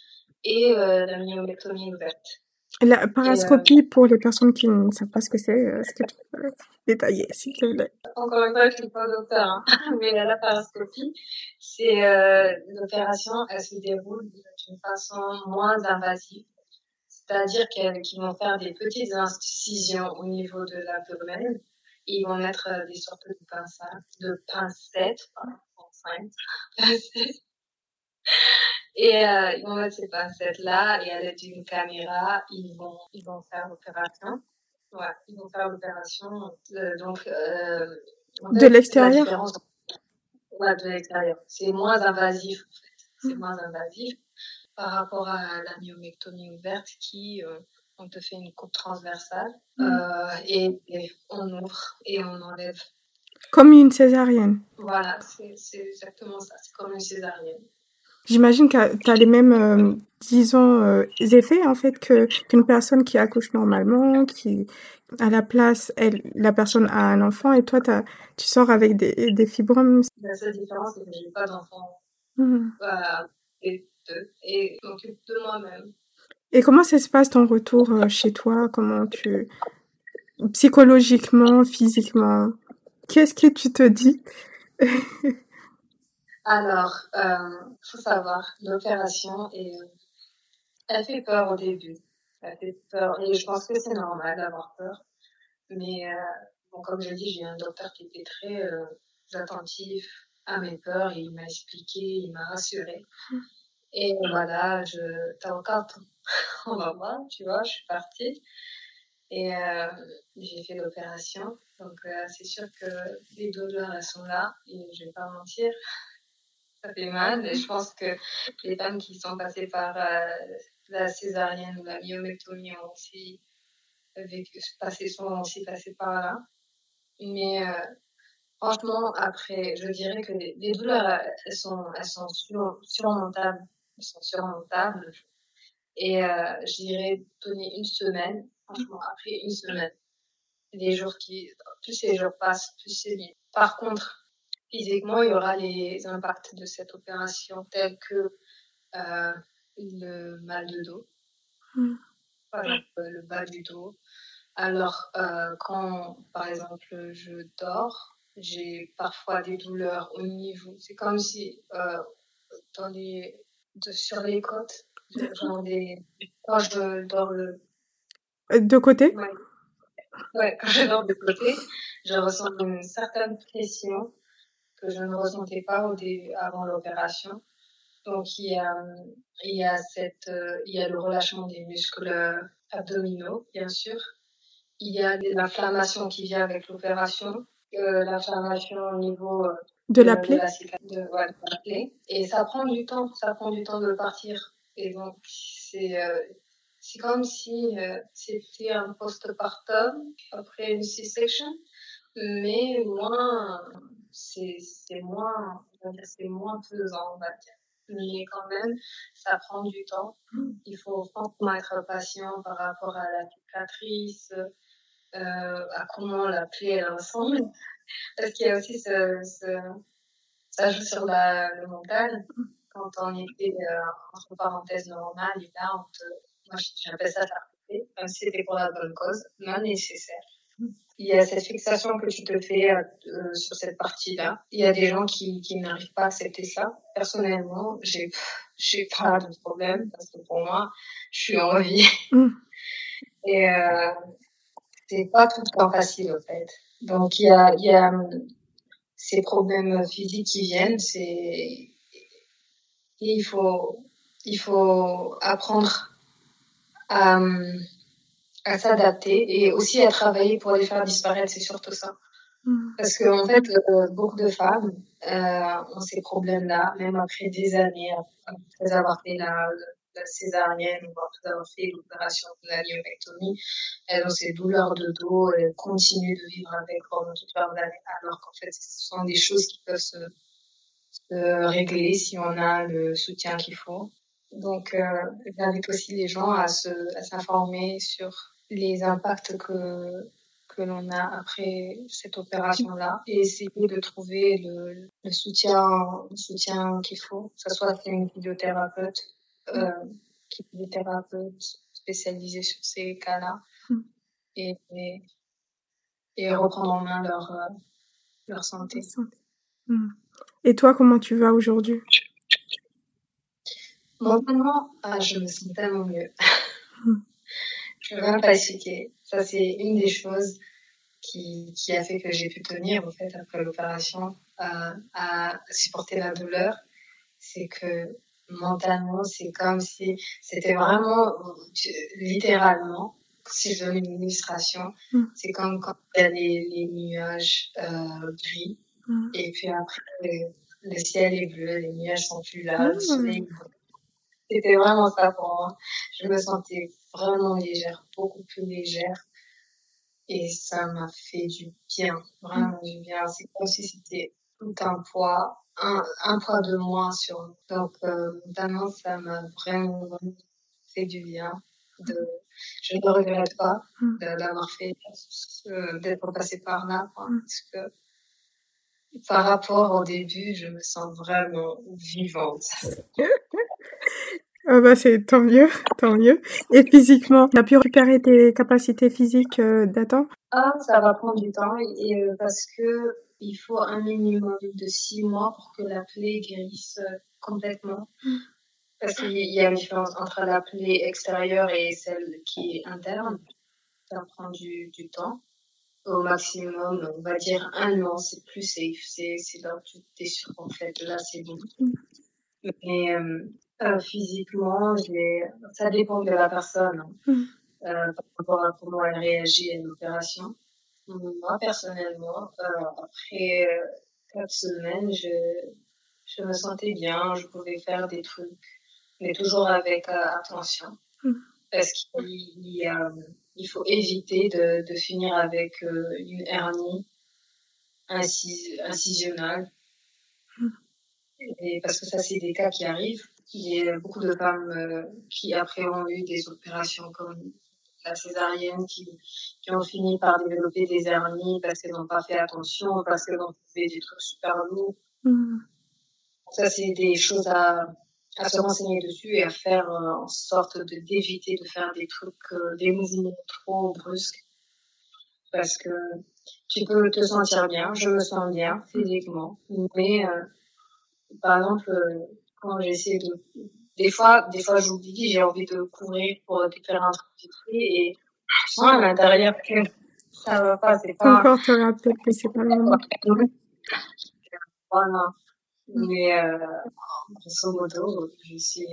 et euh, la myomectomie ouverte. La parascopie, pour les personnes qui ne savent pas ce que c'est, euh, est-ce que tu peux détailler, s'il te plaît Encore une fois, je ne suis pas docteur, hein. mais la parascopie, c'est euh, l'opération, elle se déroule d'une façon moins invasive. C'est-à-dire qu'ils vont faire des petites incisions au niveau de l'abdomen. Ils vont mettre des sortes de pincettes, de pincettes, Et euh, ils vont mettre ces pincettes-là et à l'aide d'une caméra, ils vont, ils vont faire l'opération. Ouais, ils vont faire l'opération. Euh, donc, euh, de l'extérieur Ouais, de l'extérieur. C'est moins invasif, en fait. C'est mmh. moins invasif par rapport à la myomectomie ouverte qui, on te fait une coupe transversale mmh. euh, et, et, on ouvre et on enlève. Comme une césarienne. Voilà, c'est exactement ça. C'est comme une césarienne. J'imagine que tu as les mêmes, euh, disons, euh, effets en fait que qu'une personne qui accouche normalement, qui à la place, elle, la personne a un enfant et toi, as, tu sors avec des, des fibromes. La seule différence, c'est que j'ai pas d'enfant. Mmh. et, et m'occupe de moi-même. Et comment ça se passe ton retour euh, chez toi? Comment tu psychologiquement, physiquement? Qu'est-ce que tu te dis? Alors, il euh, faut savoir, l'opération, euh, elle fait peur au début. Elle fait peur, et je pense que c'est normal d'avoir peur. Mais euh, bon, comme je dis, j'ai un docteur qui était très euh, attentif à mes peurs, et il m'a expliqué, il m'a rassuré. Et voilà, je, t'as encore on va voir, tu vois, je suis partie. Et euh, j'ai fait l'opération. Donc, euh, c'est sûr que les douleurs, elles sont là. Et je vais pas mentir ça fait mal. Et je pense que les femmes qui sont passées par euh, la césarienne ou la myomectomie ont aussi vécu, passé, sont aussi passées par là. Mais euh, franchement, après, je dirais que les, douleurs, elles sont, elles sont surmontables. Elles sont surmontables. Et euh, je dirais donner une semaine, franchement, après une semaine. Les jours qui, plus les jours passent, plus c'est mieux. Par contre, physiquement, il y aura les impacts de cette opération tels que euh, le mal de dos, mm. le bas du dos. Alors, euh, quand, par exemple, je dors, j'ai parfois des douleurs au niveau. C'est comme si euh, dans les, sur les côtes, genre des, quand je dors le. De côté? Ouais. ouais. quand je dors de côté, je ressens une certaine pression que je ne ressentais pas au début, avant l'opération. Donc il y a, il y a cette, il y a le relâchement des muscles abdominaux, bien sûr. Il y a l'inflammation qui vient avec l'opération, euh, l'inflammation au niveau euh, de, la plaie. De, ouais, de la plaie. Et ça prend du temps, ça prend du temps de partir. Et donc c'est euh, c'est comme si c'était un postpartum après une C-section, mais moins c'est moins, moins pesant, on va dire. Mais quand même, ça prend du temps. Il faut franchement être patient par rapport à la cicatrice, euh, à comment la plaie ressemble. Parce qu'il y a aussi ce, ça joue sur la, le mental. Quand on était euh, entre parenthèses normales, et là, on moi j'appelle ça faire même si c'était pour la bonne cause, non nécessaire il y a cette fixation que tu te fais euh, sur cette partie-là. Il y a des gens qui, qui n'arrivent pas à accepter ça. Personnellement, j'ai j'ai pas de problème parce que pour moi, je suis en vie. Mm. Et euh, c'est pas tout le temps facile en fait. Donc il y a il y a ces problèmes physiques qui viennent, c'est il faut il faut apprendre à à s'adapter et aussi à travailler pour les faire disparaître, c'est surtout ça. Mm. Parce qu'en en fait, euh, beaucoup de femmes euh, ont ces problèmes-là, même après des années, après avoir fait la, la césarienne ou après avoir fait l'opération de la myomectomie, elles ont ces douleurs de dos, elles continuent de vivre avec pendant toute leur vie, alors qu'en fait, ce sont des choses qui peuvent se, se régler si on a le soutien qu'il faut. Donc, euh, j'invite aussi les gens à s'informer sur les impacts que, que l'on a après cette opération-là et essayer de trouver le, le soutien, le soutien qu'il faut, que ce soit une physiothérapeute, euh, thérapeute spécialisée sur ces cas-là mm. et, et, et, reprendre en main leur, euh, leur santé. Mm. Et toi, comment tu vas aujourd'hui? Mentalement, ah, je me sens tellement mieux. Je peux même pas expliquer. Ça, c'est une des choses qui, qui a fait que j'ai pu tenir, en fait, après l'opération, à, à supporter la douleur. C'est que mentalement, c'est comme si c'était vraiment, littéralement, si je donne une illustration, mm. c'est comme quand il y a les, les nuages euh, gris, mm. et puis après, le, ciel est bleu, les nuages sont plus là, le soleil c'était vraiment ça pour moi. Je me sentais vraiment légère, beaucoup plus légère. Et ça m'a fait du bien, vraiment du bien. C'est comme si c'était tout un poids, un, un poids de moins sur moi. Donc, euh, notamment, ça m'a vraiment, fait du bien. De, je ne regrette pas mm. d'avoir fait, euh, d'être passé par là, parce que par rapport au début, je me sens vraiment vivante. Ah bah c'est tant mieux, tant mieux. Et physiquement, tu as pu récupérer tes capacités physiques euh, datant Ah, ça va prendre du temps et, euh, parce que il faut un minimum de six mois pour que la plaie guérisse euh, complètement. Mm. Parce qu'il y a une différence entre la plaie extérieure et celle qui est interne. Ça prend du, du temps. Au maximum, on va dire un an, c'est plus safe. C'est, c'est là où tu es sûr qu'en fait, là, c'est bon. Mm. Mais euh, physiquement, ça dépend de la personne hein. mm. euh, par rapport à comment elle réagit à une opération. Moi, personnellement, euh, après euh, quatre semaines, je, je me sentais bien, je pouvais faire des trucs, mais toujours avec euh, attention. Mm. Parce qu'il il faut éviter de, de finir avec une hernie incis, incisionnale. Mm. Et parce que ça, c'est des cas qui arrivent. Il y a beaucoup de femmes euh, qui après ont eu des opérations comme la césarienne qui, qui ont fini par développer des hernies parce qu'elles n'ont pas fait attention, parce qu'elles ont fait des trucs super lourds. Mm. Ça, c'est des choses à, à se renseigner dessus et à faire euh, en sorte de d'éviter de faire des trucs, euh, des mouvements trop brusques. Parce que tu peux te sentir bien, je me sens bien physiquement, mais par exemple, quand j'essaie de des fois des fois j'oublie j'ai envie de courir pour faire un truc vite fait et je sens à l'intérieur que ça va pas c'est pas encore te rappelle que c'est pas le moment voilà. Mais euh, grosso modo je suis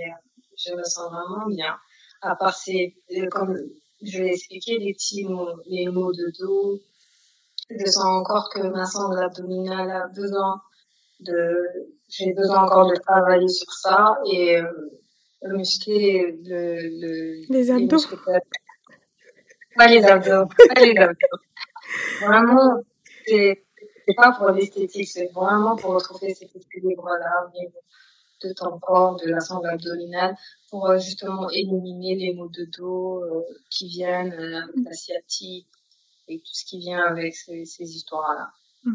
je me sens vraiment bien. À part ces comme je vais expliquer les petits mots les mots de dos. Je sens encore que ma sangle abdominale a besoin de j'ai besoin encore de travailler sur ça et euh, muscler le, le, les abdos. Les pas les abdos, pas les abdos. Vraiment, c'est, c'est pas pour l'esthétique, c'est vraiment pour retrouver cet équilibre-là de ton corps, de la sangle abdominale, pour euh, justement éliminer les maux de dos euh, qui viennent, euh, la sciatique et tout ce qui vient avec ces, ces histoires-là. Mmh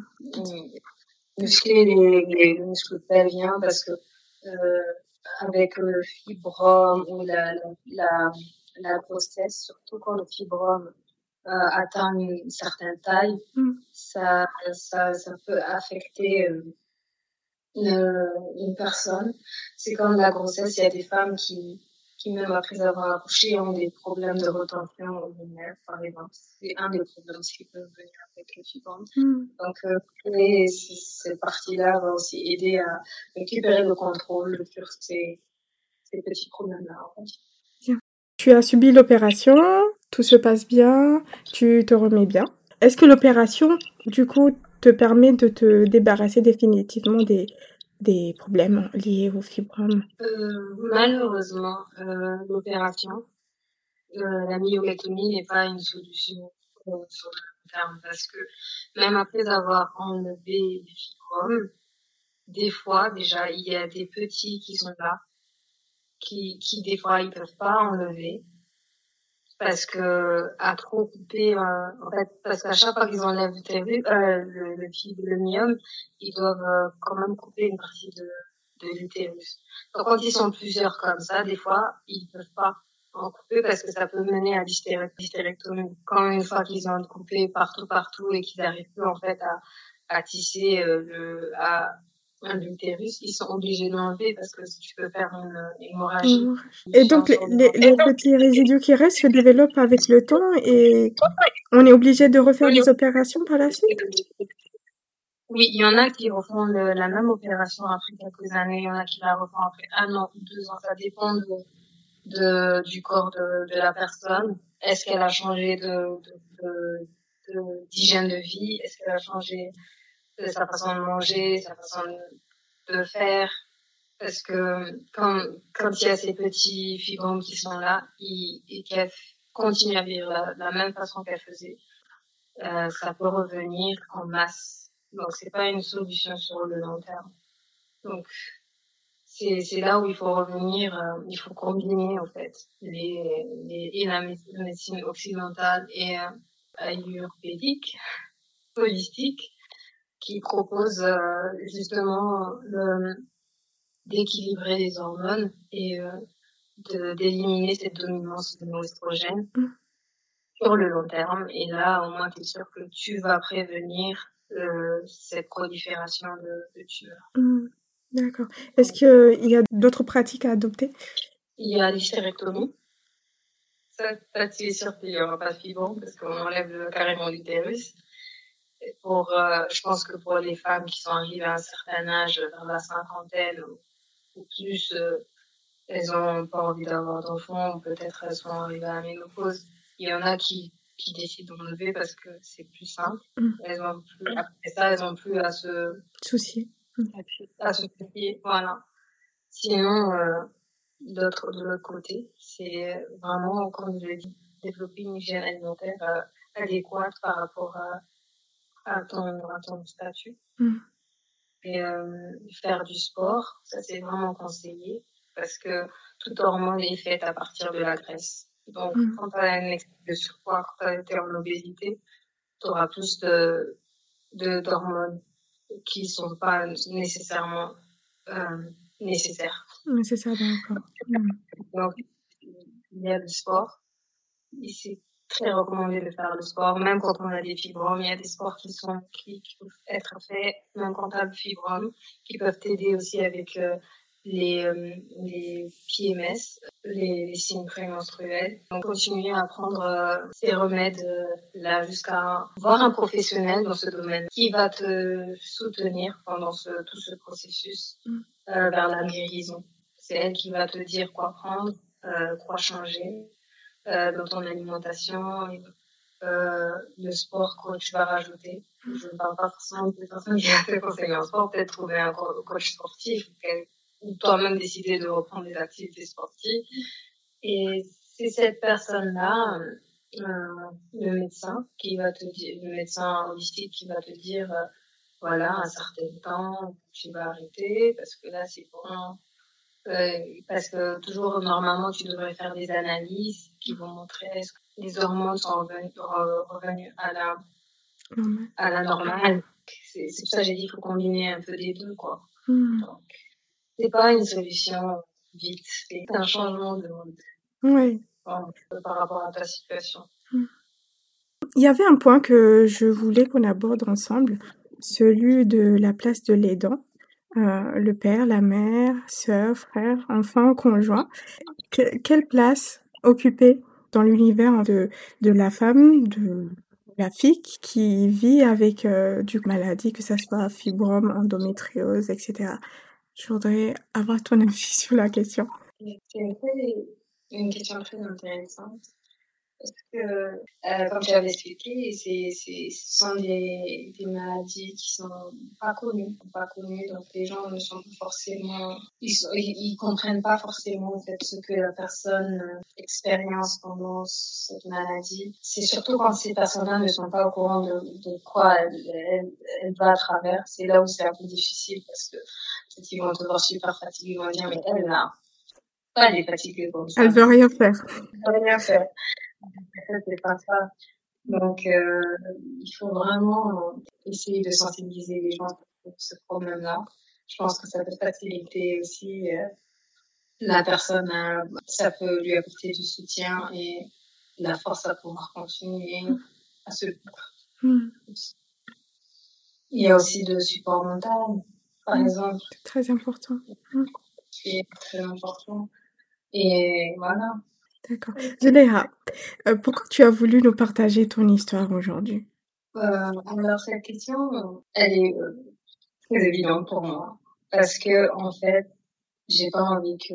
muscler les, les muscles pelviens parce que euh, avec le fibrome ou la, la, la, grossesse, surtout quand le fibrome euh, atteint une certaine taille, mm. ça, ça, ça peut affecter euh, une, une personne. C'est comme la grossesse, il y a des femmes qui, qui même après avoir accouché ont des problèmes de retention nerfs, par exemple. C'est un des problèmes qui peuvent venir avec le fibrome. Mm. Donc, euh, cette partie-là va aussi aider à récupérer le contrôle sur ces, ces petits problèmes-là. En fait. Tu as subi l'opération, tout se passe bien, tu te remets bien. Est-ce que l'opération, du coup, te permet de te débarrasser définitivement des, des problèmes liés au fibrome. Euh, Malheureusement, euh, l'opération, euh, la myomectomie n'est pas une solution sur le long terme parce que même après avoir enlevé les fibromes, des fois déjà il y a des petits qui sont là, qui, qui des fois ils peuvent pas enlever parce que à trop couper euh, en fait parce qu'à chaque fois qu'ils enlèvent euh, le, le fibromyome ils doivent euh, quand même couper une partie de, de l'utérus. Donc quand ils sont plusieurs comme ça des fois ils peuvent pas en couper parce que ça peut mener à l'hystérectomie. Quand une fois qu'ils ont coupé partout partout et qu'ils n'arrivent plus en fait à, à tisser euh, le à l'utérus, ils sont obligés d'enlever parce que tu peux faire une hémorragie. Mmh. Et donc, les, les, les petits résidus qui restent se développent avec le temps et on est obligé de refaire des opérations par la suite? Oui, il y en a qui refont le- la même opération après quelques années, il y en a qui la refont après un an ou deux ans, ça dépend de, de- du corps de, de la personne. Est-ce qu'elle a changé de, de, de- de- d'hygiène de vie? Est-ce qu'elle a changé sa façon de manger, sa façon de, faire Parce que quand, il y a ces petits fibromes qui sont là et qu'elle continue à vivre la, la même façon qu'elle faisait, euh, ça peut revenir en masse. Donc c'est pas une solution sur le long terme. Donc c'est là où il faut revenir, euh, il faut combiner en fait les, les et la mé- médecine occidentale et euh, ayurvédique, holistique, qui propose euh, justement le d'équilibrer les hormones et euh, d'éliminer cette dominance de nos estrogènes Mm. sur le long terme. Et là, au moins, tu es sûr que tu vas prévenir euh, cette prolifération de, de tumeurs. Mmh. D'accord. Est-ce qu'il y a d'autres pratiques à adopter? Il y a l'hystérectomie. Ça, ça tu es sûr qu'il n'y aura pas de fibrome parce qu'on enlève carrément l'utérus. Pour, euh, je pense que pour les femmes qui sont arrivées à un certain âge, vers la cinquantaine ou, ou plus, euh, elles ont pas envie d'avoir d'enfants ou peut-être elles sont arrivées à la ménopause. Il y en a qui, qui décident d'enlever parce que c'est plus simple. Mm. Elles ont plus, après ça, elles ont plus à se, Souci. à se confier. Voilà. Sinon, euh, de l'autre côté, c'est vraiment, comme je l'ai dit, développer une hygiène alimentaire euh, adéquate par rapport à, à, ton, à ton statut. Mm. Et euh, faire du sport, ça c'est vraiment conseillé parce que toute hormone est faite à partir de la graisse. Donc, Mm. quand tu as un excès de surpoids, quand tu as été en obésité, tu auras plus de, de, d'hormones qui sont pas nécessairement euh, nécessaires. Ça, d'accord. Mmh. Donc, il y a le sport. Et c'est très recommandé de faire le sport, même quand on a des fibromes. Il y a des sports qui sont, qui, qui peuvent être faits, même quand on a le fibrome, qui peuvent t'aider aussi avec euh, les, euh, les PMS, les, les signes prémenstruels. Donc, continuer à prendre euh, ces remèdes euh, là jusqu'à voir un professionnel dans ce domaine qui va te soutenir pendant ce, tout ce processus Mm. euh, vers la guérison. C'est elle qui va te dire quoi prendre, euh, quoi changer euh, dans ton alimentation, euh, le sport que tu vas rajouter. Je ne parle pas forcément des personnes qui ont été conseillées en sport, peut-être trouver un co- coach sportif ou toi-même décider de reprendre des activités sportives. Et c'est cette personne-là, euh, le médecin, qui va te dire, le médecin holistique qui va te dire, euh, voilà, un certain temps, tu vas arrêter parce que là, c'est bon. Euh, parce que toujours, normalement, tu devrais faire des analyses qui vont montrer est-ce que les hormones sont revenues, re- revenues à la, à la normale. C'est pour ça que j'ai dit qu'il faut combiner un peu des deux, quoi. Mmh. Donc, c'est pas une solution vite, c'est un changement de mode Oui. bon, par rapport à ta situation. Il y avait un point que je voulais qu'on aborde ensemble, celui de la place de l'aidant. Euh, le père, la mère, sœur, frère, enfant, conjoint. Que- quelle place occuper dans l'univers de, de la femme, de la fille qui vit avec euh, du maladie, que ça soit fibrome, endométriose, etc. Je voudrais avoir ton avis sur la question. C'est une question très intéressante. Parce que, euh, comme j'avais expliqué, c'est, c'est, ce sont des, des maladies qui sont pas connues, pas connues, donc les gens ne sont pas forcément, ils, sont- ils, ils comprennent pas forcément en fait ce que la personne euh, expérience pendant cette maladie. C'est surtout quand ces personnes-là ne sont pas au courant de, de quoi elle, elle, elle va à travers, c'est là où c'est un peu difficile parce que peut-être ils vont te voir super fatiguée, ils vont dire mais elle là, pas elle est fatiguée comme ça. Elle veut rien faire. Elle peut rien faire. Pas. Donc, euh, il faut vraiment essayer de sensibiliser les gens pour ce problème-là. Je pense que ça peut faciliter aussi euh, la personne, à- ça peut lui apporter du soutien et la force à pouvoir continuer à se Hmm. Il y a aussi le support mental par exemple. C'est très important. C'est très important. Et voilà. D'accord. Zuleha, euh, pourquoi tu as voulu nous partager ton histoire aujourd'hui? Euh, Alors, cette question, elle est euh, très évidente pour moi. Parce que, en fait, j'ai pas envie que,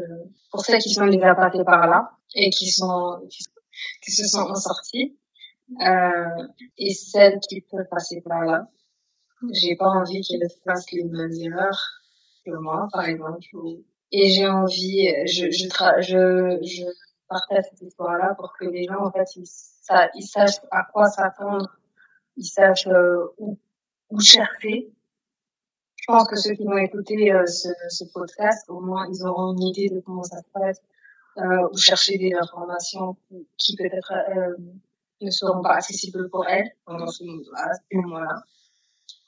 pour celles qui sont déjà passées par là, et qui sont, qui, se sont en sorties, euh, et celles qui peuvent passer par là, j'ai pas envie qu'elles fassent les mêmes erreurs que moi, par exemple. Et j'ai envie, je, je, je, je partage cette histoire-là pour que les gens, en fait, ils, ça, ils sachent à quoi s'attendre, ils sachent euh, où, où chercher. Je pense que ceux qui vont écouter euh, ce, ce, podcast, au moins, ils auront une idée de comment ça se passe, euh, ou chercher des informations qui peut-être euh, ne seront pas accessibles pour elles pendant ce, à ce moment-là.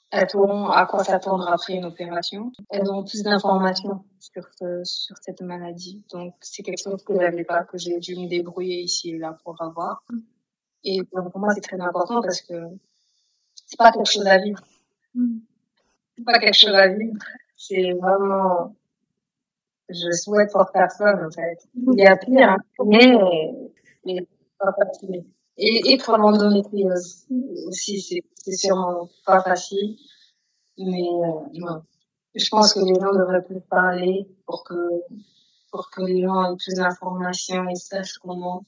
Elles à quoi s'attendre après une opération. Elles auront plus d'informations sur, ce, sur cette maladie. Donc, c'est quelque chose que j'avais pas, que j'ai dû me débrouiller ici et là pour avoir. Et pour moi, c'est très important parce que c'est pas quelque chose à vivre. C'est pas quelque chose à vivre. C'est vraiment, je souhaite pour personne, en fait. Il y a pire, hein. mais, mais pas facile. Et, et pour l'endométriose aussi, c'est sûrement pas facile. Mais euh, je pense que les gens devraient plus parler pour que pour que les gens aient plus d'informations et sachent comment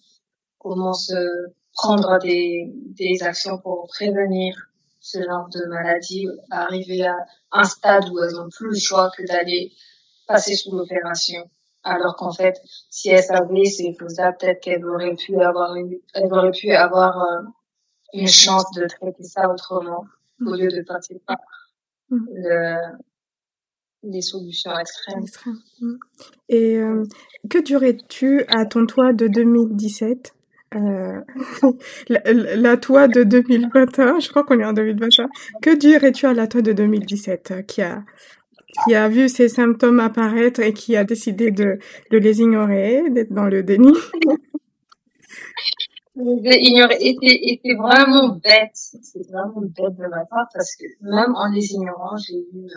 comment se prendre des, des actions pour prévenir ce genre de maladie, arriver à un stade où elles n'ont plus le choix que d'aller passer sous l'opération alors qu'en fait, si elle savait c'est faisable, peut-être qu'elle aurait pu avoir une, elle aurait pu avoir euh, une chance de traiter ça autrement, au lieu de passer par mm. le, les solutions extrêmes. Mm. Et euh, que dirais-tu à ton toit de 2017 euh, la, la, toi de 2021, je crois qu'on est en 2021. Que dirais-tu à la toi de 2017 qui a qui a vu ces symptômes apparaître et qui a décidé de, de les ignorer, d'être dans le déni. ignorer. C'est vraiment bête. C'est vraiment bête de ma part parce que même en les ignorant, j'ai eu,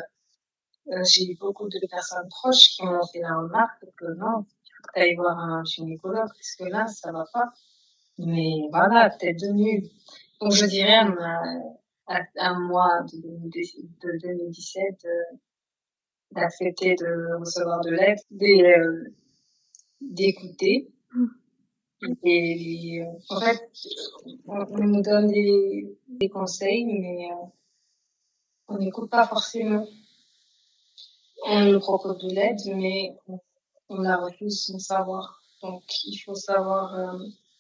euh, j'ai eu beaucoup de personnes proches qui m'ont fait la remarque que non, faut aller voir un gynécologue parce que là, ça va pas. Mais voilà, peut-être devenu. Donc je dirais à, à, moi de, de, 2017, d'accepter de recevoir de l'aide, euh, d'écouter. Mm. Et en fait, on, nous donne des, des conseils, mais euh, on n'écoute pas forcément. On nous propose de l'aide, mais on, la refuse sans savoir. Donc, il faut savoir euh,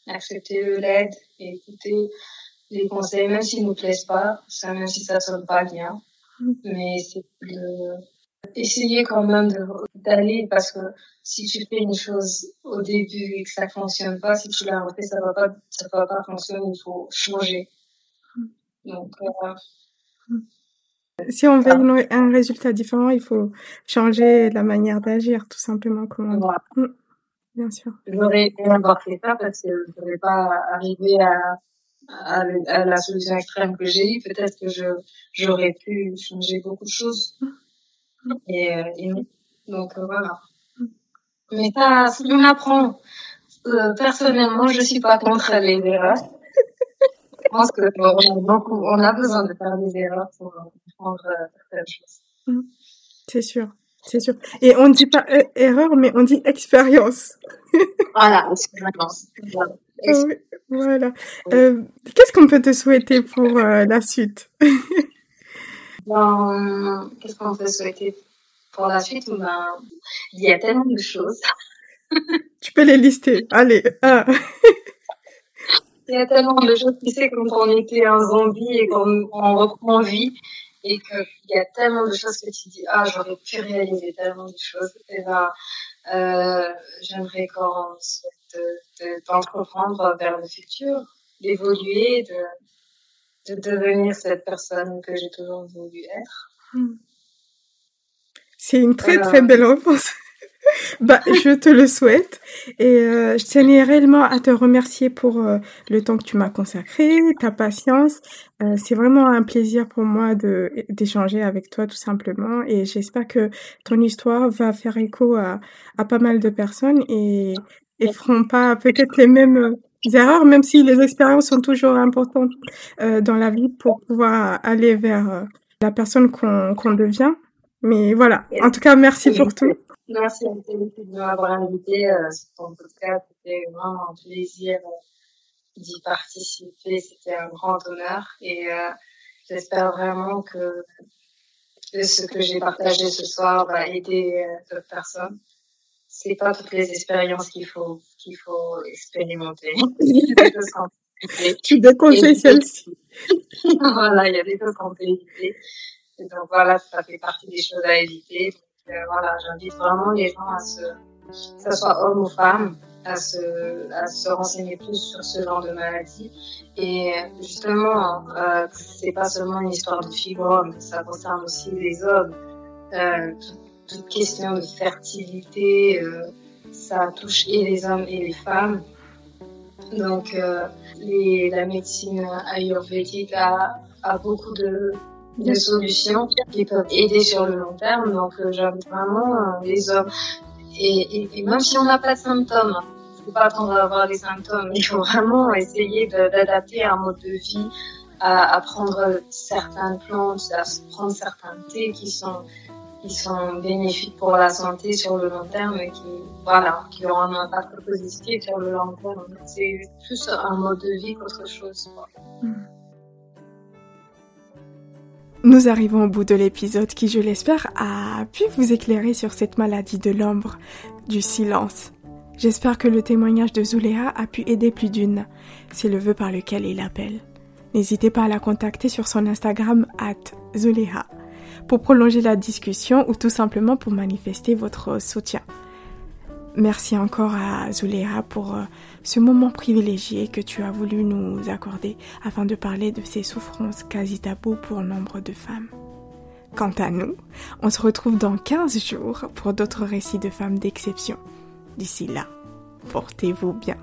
accepter l'aide et écouter les conseils, même s'ils nous plaisent pas, ça, même si ça sonne pas bien. Mm. Mais c'est le, essayer quand même d'aller parce que si tu fais une chose au début et que ça fonctionne pas, si tu la refais, ça va pas, ça va pas fonctionner, il faut changer. Donc, euh, si on veut un résultat différent, il faut changer la manière d'agir, tout simplement. Comment voilà. Mm. Bien sûr. J'aurais aimé avoir fait ça parce que je n'aurais pas arrivé à, à, à, la solution extrême que j'ai eue. Peut-être que je, j'aurais pu changer beaucoup de choses. Et, euh, et donc euh, voilà. Mais ça, on apprend. Euh, personnellement, je suis pas contre les erreurs. je pense que on a beaucoup, on a besoin de faire des erreurs pour comprendre certaines choses. Mm. C'est sûr, c'est sûr. Et on dit pas erreur, mais on dit expérience. voilà, expérience. Voilà. Euh, Qu'est-ce qu'on peut te souhaiter pour euh, la suite? ben, Qu'est-ce qu'on peut souhaiter pour la suite ben, Il y a tellement de choses. tu peux les lister. Allez. Il y a tellement de choses, tu sais, quand on était un zombie et qu'on reprend vie, et qu'il y a tellement de choses que tu dis, ah, j'aurais pu réaliser tellement de choses. Et ben, euh, j'aimerais qu'on d'entreprendre vers le futur, d'évoluer, de, de devenir cette personne que j'ai toujours voulu être. C'est une très très belle réponse. bah, je te le souhaite. Et euh, je tenais réellement à te remercier pour euh, le temps que tu m'as consacré, ta patience. Euh, c'est vraiment un plaisir pour moi de d'échanger avec toi tout simplement. Et j'espère que ton histoire va faire écho à, à pas mal de personnes et, et feront pas peut-être les mêmes erreurs, même si les expériences sont toujours importantes dans la vie pour pouvoir aller vers la personne qu'on qu'on devient. Mais voilà. En tout cas, merci pour tout. Merci à de m'avoir invité euh, sur ton podcast. C'était vraiment un plaisir euh, d'y participer. C'était un grand honneur et euh, j'espère vraiment que ce que j'ai partagé ce soir va aider d'autres personnes. C'est pas toutes les expériences qu'il faut qu'il faut expérimenter. tu déconseilles celle-ci. voilà, il y a des choses qu'on peut éviter. Et donc voilà, ça fait partie des choses à éviter. Euh, voilà, j'invite vraiment les gens à se, que ce soit homme ou femme, à se, à se renseigner plus sur ce genre de maladie. Et justement, euh, c'est pas seulement une histoire de fibrome, ça concerne aussi les hommes. Euh, toute, question de fertilité, euh, ça touche et les hommes et les femmes. Donc, euh, la médecine ayurvédique a, beaucoup de, des solutions qui peuvent aider sur le long terme. Donc, euh, j'invite vraiment les hommes. Et, même si on n'a pas de symptômes, il ne faut pas attendre à avoir les symptômes. Il faut vraiment essayer d'adapter un mode de vie, à, prendre certaines plantes, à prendre certains thés qui sont qui sont bénéfiques pour la santé sur le long terme qui, voilà, qui auront un impact positif sur le long terme. C'est plus un mode de vie qu'autre chose. Mm. Nous arrivons au bout de l'épisode qui, je l'espère, a pu vous éclairer sur cette maladie de l'ombre, du silence. J'espère que le témoignage de Zuléa a pu aider plus d'une. C'est le vœu par lequel il appelle. N'hésitez pas à la contacter sur son Instagram at Zuleha pour prolonger la discussion ou tout simplement pour manifester votre soutien. Merci encore à Zuléa pour euh, ce moment privilégié que tu as voulu nous accorder afin de parler de ces souffrances quasi taboues pour nombre de femmes. Quant à nous, on se retrouve dans 15 jours pour d'autres récits de femmes d'exception. D'ici là, portez-vous bien.